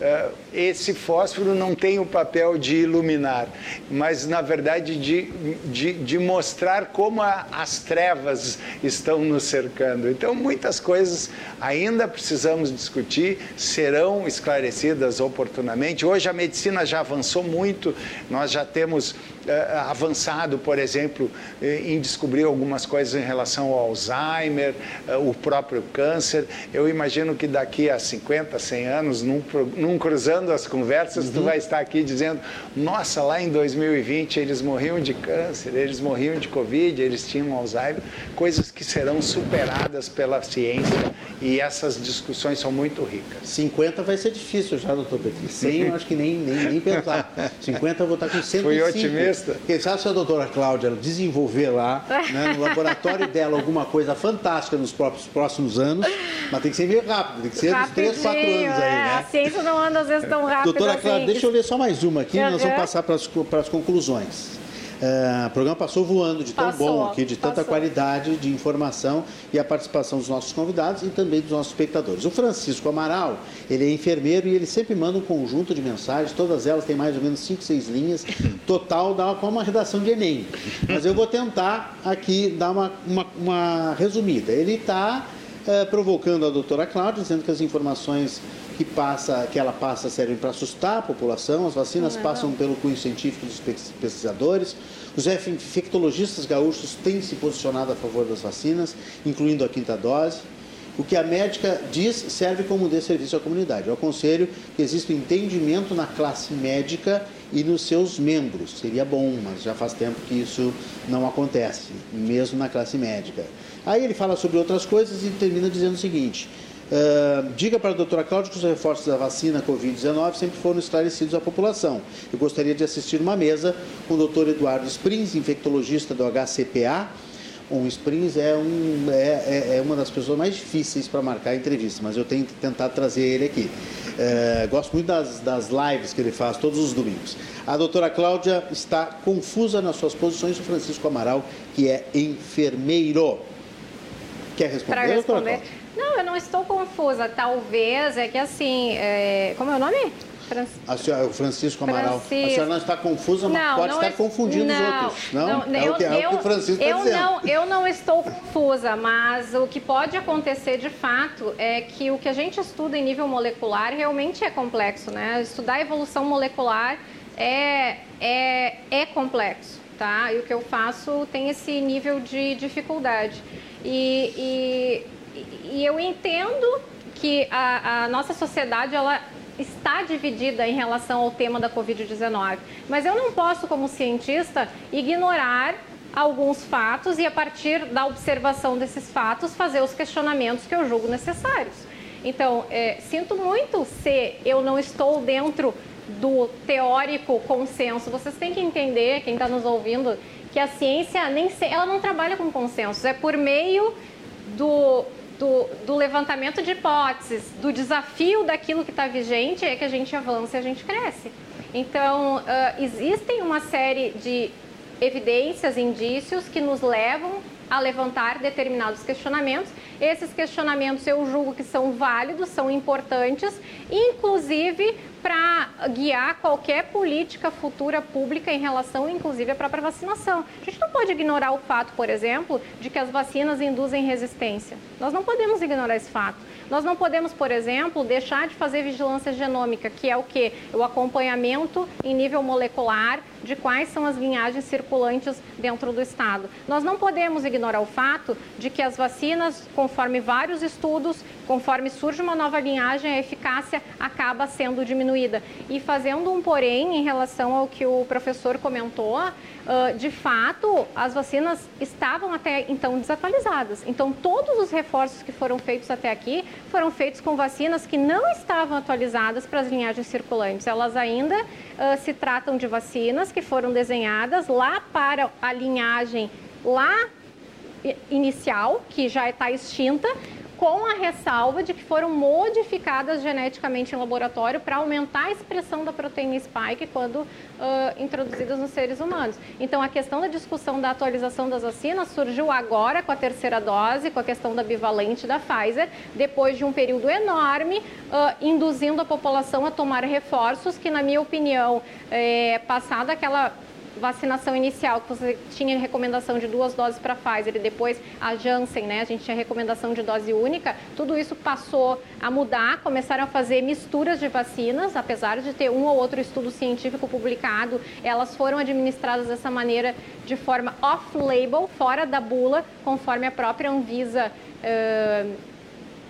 uh, esse fósforo não tem o papel de iluminar, mas na verdade de, de, de mostrar como a, as trevas estão nos cercando. Então, muitas coisas ainda precisamos discutir, serão esclarecidas oportunamente. Hoje a medicina já avançou muito, nós já temos uh, avançado, por exemplo, eh, em descobrir algumas coisas em relação ao Alzheimer, uh, o próprio câncer. Eu imagino que daqui a 50, 100 anos, num, num cruzando as conversas, uhum. tu vai estar aqui dizendo: nossa, lá em 2020 eles morriam de câncer, eles morriam de Covid, eles tinham Alzheimer, coisas que serão superadas pela ciência e essas discussões são muito ricas. 50 vai ser difícil já, doutor Petri. 100 eu acho que nem, nem, nem pensar. 50 eu vou estar com 105. Fui otimista. Quem sabe se a doutora Cláudia desenvolver lá, né, no laboratório dela, alguma coisa fantástica nos próprios, próximos anos, mas tem que ser meio rápido, tem que ser uns 3, 4 anos aí, é, né? A ciência não anda às vezes tão rápido Doutora assim. Clara, deixa eu ler só mais uma aqui, uhum. nós vamos passar para as, para as conclusões. Uh, o programa passou voando de tão passou, bom aqui, de tanta passou. qualidade de informação e a participação dos nossos convidados e também dos nossos espectadores. O Francisco Amaral, ele é enfermeiro e ele sempre manda um conjunto de mensagens, todas elas têm mais ou menos 5, 6 linhas, total dá como uma redação de Enem. Mas eu vou tentar aqui dar uma, uma, uma resumida. Ele está eh, provocando a doutora Cláudia, dizendo que as informações que, passa, que ela passa servem para assustar a população, as vacinas não, não. passam pelo cunho científico dos pesquisadores, os infectologistas gaúchos têm se posicionado a favor das vacinas, incluindo a quinta dose. O que a médica diz serve como de serviço à comunidade. Eu aconselho que exista entendimento na classe médica e nos seus membros. Seria bom, mas já faz tempo que isso não acontece, mesmo na classe médica. Aí ele fala sobre outras coisas e termina dizendo o seguinte: Uh, diga para a doutora Cláudia que os reforços da vacina Covid-19 sempre foram esclarecidos à população. Eu gostaria de assistir uma mesa com o doutor Eduardo Springs, infectologista do HCPA. O Springs é, um, é, é, é uma das pessoas mais difíceis para marcar a entrevista, mas eu tenho tentar trazer ele aqui. Uh, gosto muito das, das lives que ele faz todos os domingos. A doutora Cláudia está confusa nas suas posições, o Francisco Amaral, que é enfermeiro. Quer responder, responder. doutora Cláudia? Não, eu não estou confusa. Talvez é que assim. É... Como é o nome? A senhora, o Francisco Amaral. Francisco. A senhora não está confusa, mas não, pode não estar es... confundindo não, os outros. Não, não é, eu, o que, é o que o Francisco está dizendo. Não, eu não estou confusa, mas o que pode acontecer de fato é que o que a gente estuda em nível molecular realmente é complexo, né? Estudar a evolução molecular é, é, é complexo, tá? E o que eu faço tem esse nível de dificuldade. E, e e eu entendo que a, a nossa sociedade ela está dividida em relação ao tema da Covid-19. Mas eu não posso, como cientista, ignorar alguns fatos e, a partir da observação desses fatos, fazer os questionamentos que eu julgo necessários. Então, é, sinto muito se eu não estou dentro do teórico consenso. Vocês têm que entender, quem está nos ouvindo, que a ciência nem se, ela não trabalha com consensos, é por meio do do, do levantamento de hipóteses, do desafio daquilo que está vigente, é que a gente avança e a gente cresce. Então, uh, existem uma série de evidências, indícios que nos levam a levantar determinados questionamentos. Esses questionamentos eu julgo que são válidos, são importantes, inclusive para guiar qualquer política futura pública em relação, inclusive, à própria vacinação. A gente não pode ignorar o fato, por exemplo, de que as vacinas induzem resistência. Nós não podemos ignorar esse fato. Nós não podemos, por exemplo, deixar de fazer vigilância genômica, que é o que? O acompanhamento em nível molecular de quais são as linhagens circulantes dentro do estado. Nós não podemos ignorar o fato de que as vacinas, conforme vários estudos, conforme surge uma nova linhagem, a eficácia acaba sendo diminuída. E fazendo um porém em relação ao que o professor comentou, de fato, as vacinas estavam até então desatualizadas. Então, todos os reforços que foram feitos até aqui foram feitos com vacinas que não estavam atualizadas para as linhagens circulantes. Elas ainda uh, se tratam de vacinas que foram desenhadas lá para a linhagem lá inicial, que já está extinta, com a ressalva de que foram modificadas geneticamente em laboratório para aumentar a expressão da proteína spike quando uh, introduzidas nos seres humanos. Então, a questão da discussão da atualização das vacinas surgiu agora com a terceira dose, com a questão da bivalente da Pfizer, depois de um período enorme, uh, induzindo a população a tomar reforços que, na minha opinião, é, passada aquela vacinação inicial, que você tinha recomendação de duas doses para Pfizer e depois a Janssen, né? A gente tinha recomendação de dose única. Tudo isso passou a mudar, começaram a fazer misturas de vacinas, apesar de ter um ou outro estudo científico publicado, elas foram administradas dessa maneira de forma off-label, fora da bula, conforme a própria Anvisa. Uh,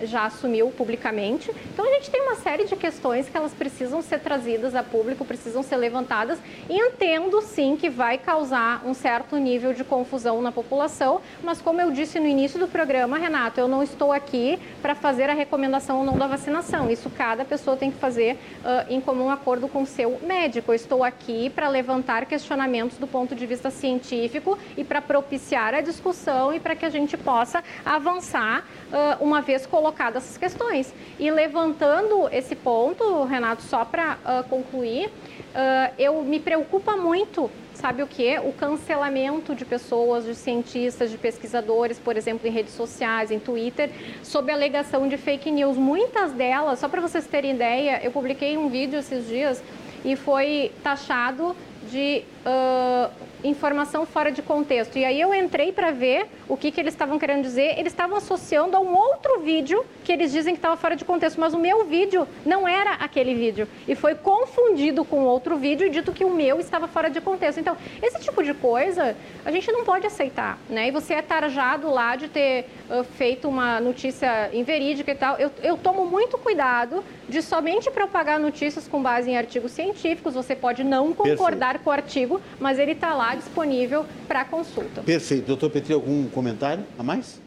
já assumiu publicamente. Então a gente tem uma série de questões que elas precisam ser trazidas a público, precisam ser levantadas e entendo sim que vai causar um certo nível de confusão na população, mas como eu disse no início do programa, Renato, eu não estou aqui para fazer a recomendação ou não da vacinação. Isso cada pessoa tem que fazer uh, em comum acordo com o seu médico. Eu estou aqui para levantar questionamentos do ponto de vista científico e para propiciar a discussão e para que a gente possa avançar uh, uma vez colocadas essas questões. E levantando esse ponto, Renato, só para uh, concluir, uh, eu me preocupa muito sabe o que? O cancelamento de pessoas, de cientistas, de pesquisadores, por exemplo, em redes sociais, em Twitter, sob alegação de fake news. Muitas delas, só para vocês terem ideia, eu publiquei um vídeo esses dias e foi taxado de uh, informação fora de contexto. E aí eu entrei para ver o que, que eles estavam querendo dizer. Eles estavam associando a um outro vídeo que eles dizem que estava fora de contexto, mas o meu vídeo não era aquele vídeo. E foi confundido com outro vídeo e dito que o meu estava fora de contexto. Então, esse tipo de coisa a gente não pode aceitar, né? E você é tarjado lá de ter uh, feito uma notícia inverídica e tal. Eu, eu tomo muito cuidado de somente propagar notícias com base em artigos científicos. Você pode não concordar Perfeito. com o artigo, mas ele está lá disponível para consulta. Perfeito. Doutor Petri, algum comentário a mais?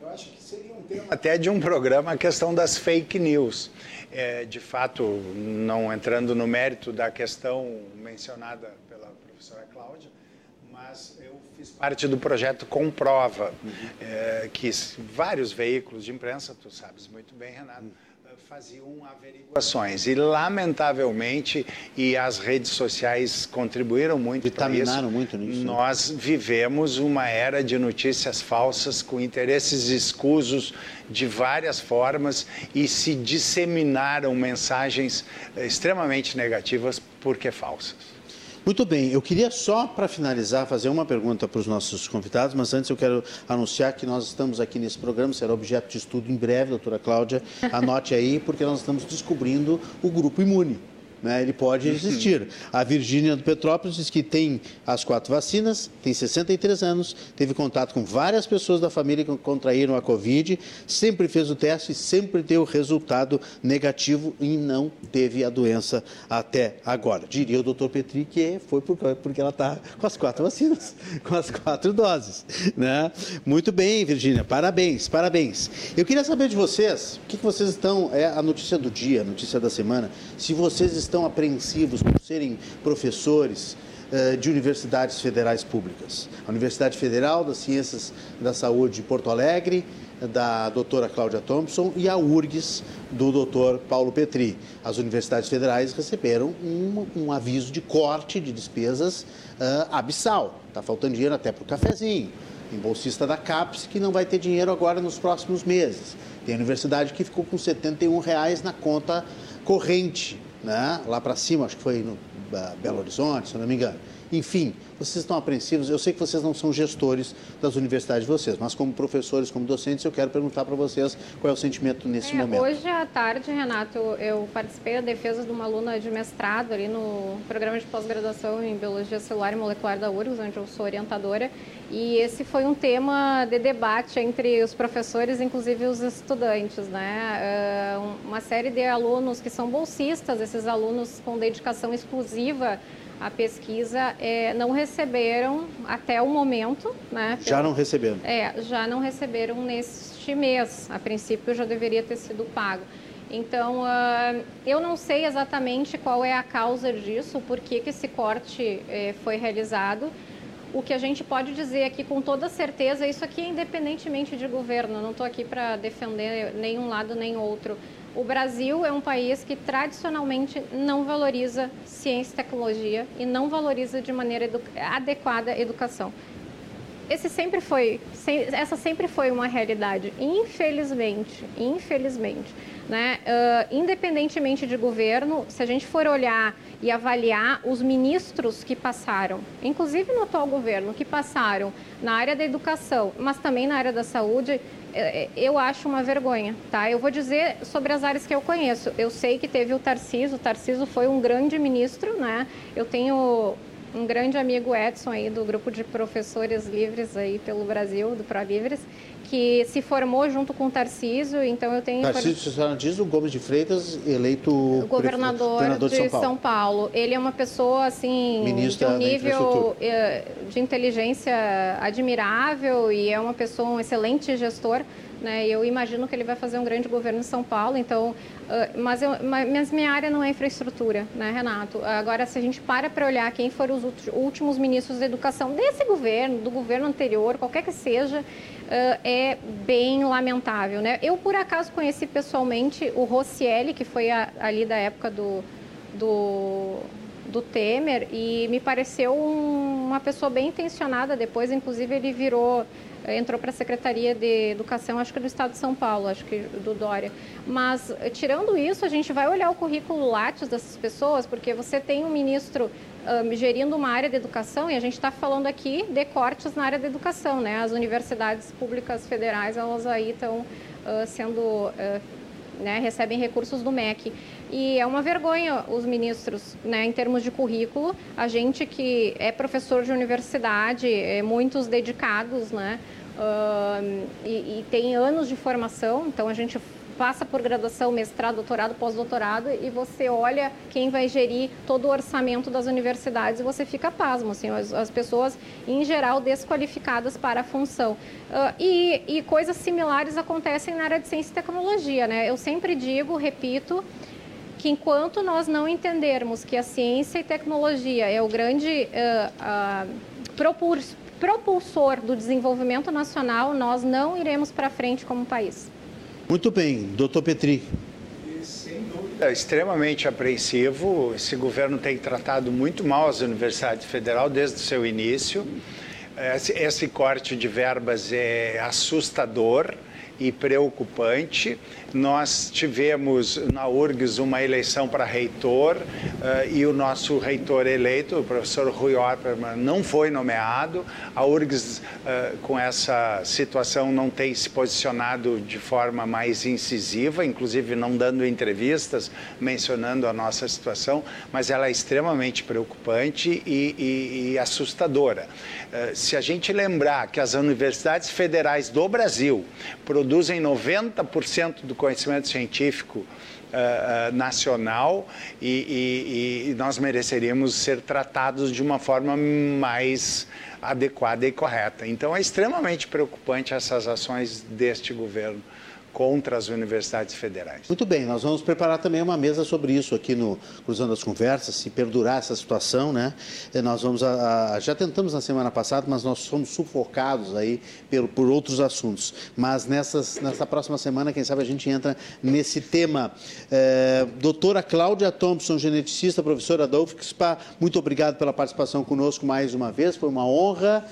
Eu acho que seria um tema até de um programa a questão das fake news. É, de fato, não entrando no mérito da questão mencionada pela professora Cláudia, mas eu fiz parte do projeto Comprova, uhum. é, que vários veículos de imprensa, tu sabes muito bem, Renato, uhum faziam averiguações e lamentavelmente e as redes sociais contribuíram muito para isso. muito nisso. Né? Nós vivemos uma era de notícias falsas com interesses escusos de várias formas e se disseminaram mensagens eh, extremamente negativas porque falsas. Muito bem, eu queria só para finalizar fazer uma pergunta para os nossos convidados, mas antes eu quero anunciar que nós estamos aqui nesse programa, será objeto de estudo em breve, doutora Cláudia. Anote aí, porque nós estamos descobrindo o grupo imune né, ele pode existir. A Virgínia do Petrópolis diz que tem as quatro vacinas, tem 63 anos, teve contato com várias pessoas da família que contraíram a Covid, sempre fez o teste, sempre deu resultado negativo e não teve a doença até agora. Diria o doutor Petri que foi porque ela está com as quatro vacinas, com as quatro doses. Né? Muito bem, Virgínia, parabéns, parabéns. Eu queria saber de vocês, o que, que vocês estão, é a notícia do dia, a notícia da semana, se vocês estão estão apreensivos por serem professores uh, de universidades federais públicas. A Universidade Federal das Ciências da Saúde de Porto Alegre, da doutora Cláudia Thompson, e a URGS, do doutor Paulo Petri. As universidades federais receberam um, um aviso de corte de despesas uh, abissal. Está faltando dinheiro até para o cafezinho. Tem bolsista da CAPES que não vai ter dinheiro agora nos próximos meses. Tem universidade que ficou com 71 reais na conta corrente né? lá para cima, acho que foi no Belo Horizonte, se não me engano. Enfim, vocês estão apreensivos. Eu sei que vocês não são gestores das universidades de vocês, mas como professores, como docentes, eu quero perguntar para vocês qual é o sentimento nesse é, momento. Hoje à tarde, Renato, eu participei da defesa de uma aluna de mestrado ali no programa de pós-graduação em Biologia Celular e Molecular da URGS, onde eu sou orientadora, e esse foi um tema de debate entre os professores, inclusive os estudantes, né? Uma série de alunos que são bolsistas, esses alunos com dedicação exclusiva a pesquisa é, não receberam até o momento, né? Já não receberam? É, já não receberam neste mês. A princípio já deveria ter sido pago. Então, uh, eu não sei exatamente qual é a causa disso, por que, que esse corte eh, foi realizado. O que a gente pode dizer aqui com toda certeza, isso aqui é independentemente de governo, não estou aqui para defender nenhum lado nem outro. O Brasil é um país que tradicionalmente não valoriza ciência e tecnologia e não valoriza de maneira edu adequada a educação. Esse sempre foi, essa sempre foi uma realidade, infelizmente, infelizmente. Né? Uh, independentemente de governo, se a gente for olhar e avaliar os ministros que passaram, inclusive no atual governo, que passaram na área da educação, mas também na área da saúde, eu acho uma vergonha, tá? Eu vou dizer sobre as áreas que eu conheço. Eu sei que teve o Tarciso, o Tarciso foi um grande ministro, né? Eu tenho um grande amigo Edson aí do grupo de professores livres aí pelo Brasil, do Pro Livres, que se formou junto com o Tarcísio, então eu tenho... Tarcísio, você diz o Gomes de Freitas, eleito... Governador, governador de, São, Paulo. São, Paulo. Ele é uma pessoa, assim, Ministra de um nível eh, de inteligência admirável e é uma pessoa, um excelente gestor, né? Eu imagino que ele vai fazer um grande governo em São Paulo, então, uh, mas, eu, mas minha área não é infraestrutura, né, Renato? Agora, se a gente para para olhar quem foram os últimos ministros da educação desse governo, do governo anterior, qualquer que seja, é bem lamentável, né? Eu, por acaso, conheci pessoalmente o Rossielli, que foi a, ali da época do, do do Temer e me pareceu um, uma pessoa bem intencionada. Depois, inclusive, ele virou entrou para a Secretaria de Educação, acho que do Estado de São Paulo, acho que do Dória. Mas, tirando isso, a gente vai olhar o currículo Lattes dessas pessoas, porque você tem um ministro um, gerindo uma área de educação e a gente está falando aqui de cortes na área da educação, né? As universidades públicas federais, elas aí estão uh, sendo... Uh, né, recebem recursos do MEC. E é uma vergonha os ministros, né, em termos de currículo, a gente que é professor de universidade, é, muitos dedicados, né, uh, e, e tem anos de formação, então a gente passa por graduação, mestrado, doutorado, pós-doutorado e você olha quem vai gerir todo o orçamento das universidades e você fica pasmo, assim, as, as pessoas em geral desqualificadas para a função. Uh, e, e coisas similares acontecem na área de ciência e tecnologia, né? Eu sempre digo, repito, que enquanto nós não entendermos que a ciência e tecnologia é o grande uh, uh, propulsor do desenvolvimento nacional, nós não iremos para frente como país. Muito bem, doutor Petri. É extremamente apreensivo. Esse governo tem tratado muito mal as universidades federais desde o seu início. Esse corte de verbas é assustador e preocupante. Nós tivemos na URGS uma eleição para reitor uh, e o nosso reitor eleito, o professor Rui Opperman, não foi nomeado. A URGS, uh, com essa situação, não tem se posicionado de forma mais incisiva, inclusive não dando entrevistas mencionando a nossa situação, mas ela é extremamente preocupante e, e, e assustadora. Uh, se a gente lembrar que as universidades federais do Brasil produzem 90% do conhecimento científico uh, uh, nacional e, e, e nós mereceríamos ser tratados de uma forma mais adequada e correta. Então é extremamente preocupante essas ações deste governo contra as universidades federais. Muito bem, nós vamos preparar também uma mesa sobre isso aqui no Cruzando as Conversas, se perdurar essa situação, né? Nós vamos, a, a, já tentamos na semana passada, mas nós somos sufocados aí por, por outros assuntos. Mas nessas, nessa próxima semana, quem sabe a gente entra nesse tema. É, doutora Cláudia Thompson, geneticista, professora da UFSPA, muito obrigado pela participação conosco mais uma vez, foi uma honra.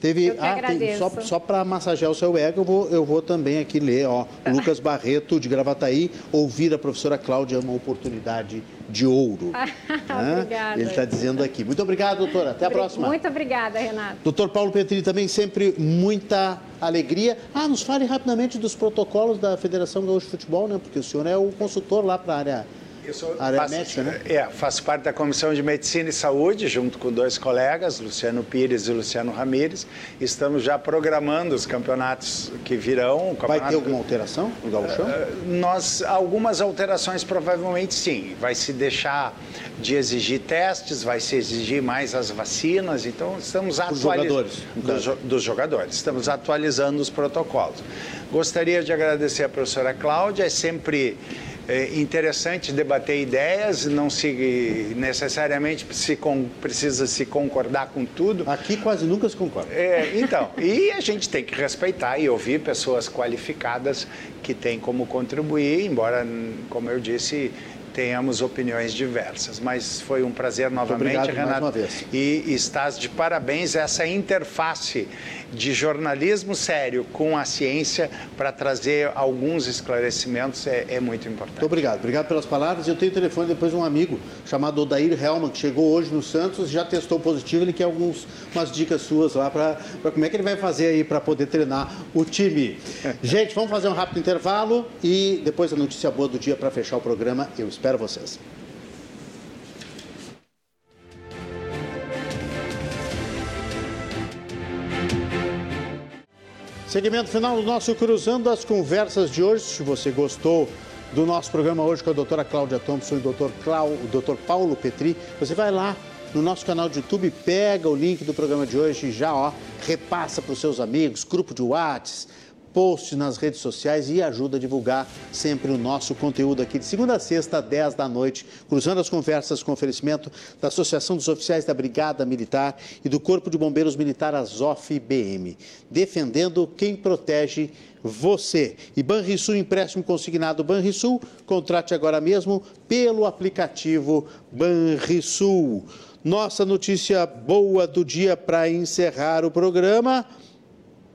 Teve, ah, tem, só, só para massagear o seu ego, eu vou, eu vou também aqui ler, ó, Lucas Barreto, de Gravataí, ouvir a professora Cláudia uma oportunidade de ouro. obrigada. Ele está dizendo aqui. Muito obrigado, doutora. Até a próxima. Muito obrigada, Renato. Doutor Paulo Petri, também sempre muita alegria. Ah, nos fale rapidamente dos protocolos da Federação Gaúcha de Futebol, né? Porque o senhor é o consultor lá para a área isso área faço, médica, né? É, faço parte da Comissão de Medicina e Saúde, junto com dois colegas, Luciano Pires e Luciano Ramires. Estamos já programando os campeonatos que virão. Vai ter alguma alteração no gauchão? Uh, nós, algumas alterações provavelmente sim. Vai se deixar de exigir testes, vai se exigir mais as vacinas. Então, estamos atualizando... Dos jogadores. dos jogadores. Estamos atualizando os protocolos. Gostaria de agradecer a professora Cláudia, é sempre é interessante debater ideias, não se necessariamente se com, precisa se concordar com tudo. Aqui quase nunca se concorda. É, então, e a gente tem que respeitar e ouvir pessoas qualificadas que têm como contribuir, embora, como eu disse, tenhamos opiniões diversas. Mas foi um prazer novamente, Obrigado, Renato. E estás de parabéns essa interface de jornalismo sério com a ciência para trazer alguns esclarecimentos é, é, muito importante. Muito obrigado. Obrigado pelas palavras. Eu tenho o telefone depois de um amigo chamado Odair Helman, que chegou hoje no Santos, já testou positivo. Ele quer algumas dicas suas lá para como é que ele vai fazer aí para poder treinar o time. Gente, vamos fazer um rápido intervalo e depois a notícia boa do dia para fechar o programa. Eu espero vocês. Segmento final do nosso Cruzando as Conversas de hoje. Se você gostou do nosso programa hoje com a doutora Cláudia Thompson e o doutor, Clau, o doutor Paulo Petri, você vai lá no nosso canal de YouTube, pega o link do programa de hoje e já ó, repassa para os seus amigos, grupo de WhatsApp, post nas redes sociais e ajuda a divulgar sempre o nosso conteúdo aqui de segunda a sexta, 10 da noite, cruzando as conversas com oferecimento da Associação dos Oficiais da Brigada Militar e do Corpo de Bombeiros Militar Azof-BM, defendendo quem protege você. E Banrisul, empréstimo consignado Banrisul, contrate agora mesmo pelo aplicativo Banrisul. Nossa notícia boa do dia para encerrar o programa.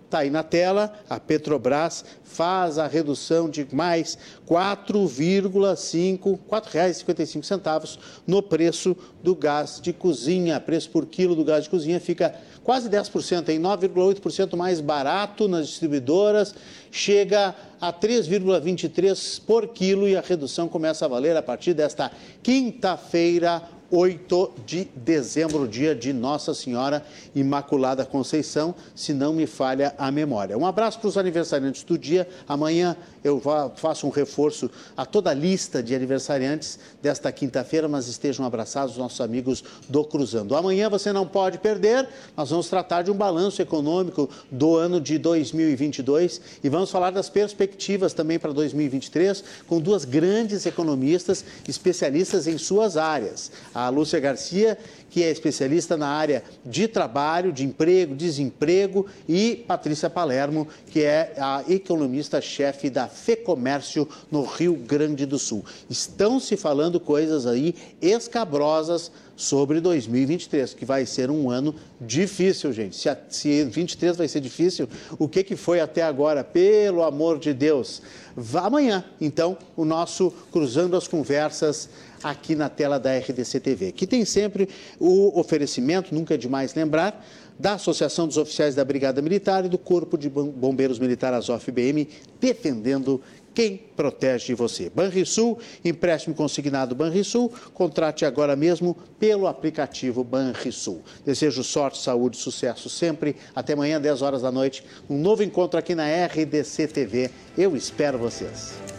Está aí na tela, a Petrobras faz a redução de mais 4,5, R$ 4,55 no preço do gás de cozinha. Preço por quilo do gás de cozinha fica quase 10%, em 9,8% mais barato nas distribuidoras, chega a 3,23 por quilo e a redução começa a valer a partir desta quinta-feira, 8 de dezembro, dia de Nossa Senhora Imaculada Conceição, se não me falha a memória. Um abraço para os aniversariantes do dia. Amanhã eu faço um reforço a toda a lista de aniversariantes desta quinta-feira, mas estejam abraçados os nossos amigos do Cruzando. Amanhã você não pode perder, nós vamos tratar de um balanço econômico do ano de 2022 e vamos falar das perspectivas também para 2023 com duas grandes economistas especialistas em suas áreas. A Lúcia Garcia que é especialista na área de trabalho, de emprego, desemprego, e Patrícia Palermo, que é a economista-chefe da FEComércio no Rio Grande do Sul. Estão se falando coisas aí escabrosas sobre 2023, que vai ser um ano difícil, gente. Se, a, se 23 vai ser difícil, o que, que foi até agora? Pelo amor de Deus. Vá amanhã, então, o nosso Cruzando as Conversas aqui na tela da RDC TV, que tem sempre o oferecimento, nunca é demais lembrar, da Associação dos Oficiais da Brigada Militar e do Corpo de Bombeiros Militar Azof-BM, defendendo quem protege você. Banrisul, empréstimo consignado Banrisul, contrate agora mesmo pelo aplicativo Banrisul. Desejo sorte, saúde, sucesso sempre. Até amanhã, 10 horas da noite, um novo encontro aqui na RDC TV. Eu espero vocês.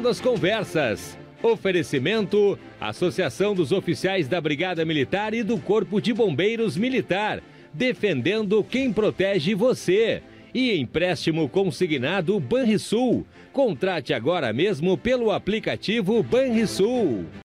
Cruzando as Conversas. Oferecimento: Associação dos Oficiais da Brigada Militar e do Corpo de Bombeiros Militar. Defendendo quem protege você. e empréstimo consignado Banrisul. Contrate agora mesmo pelo aplicativo Banrisul.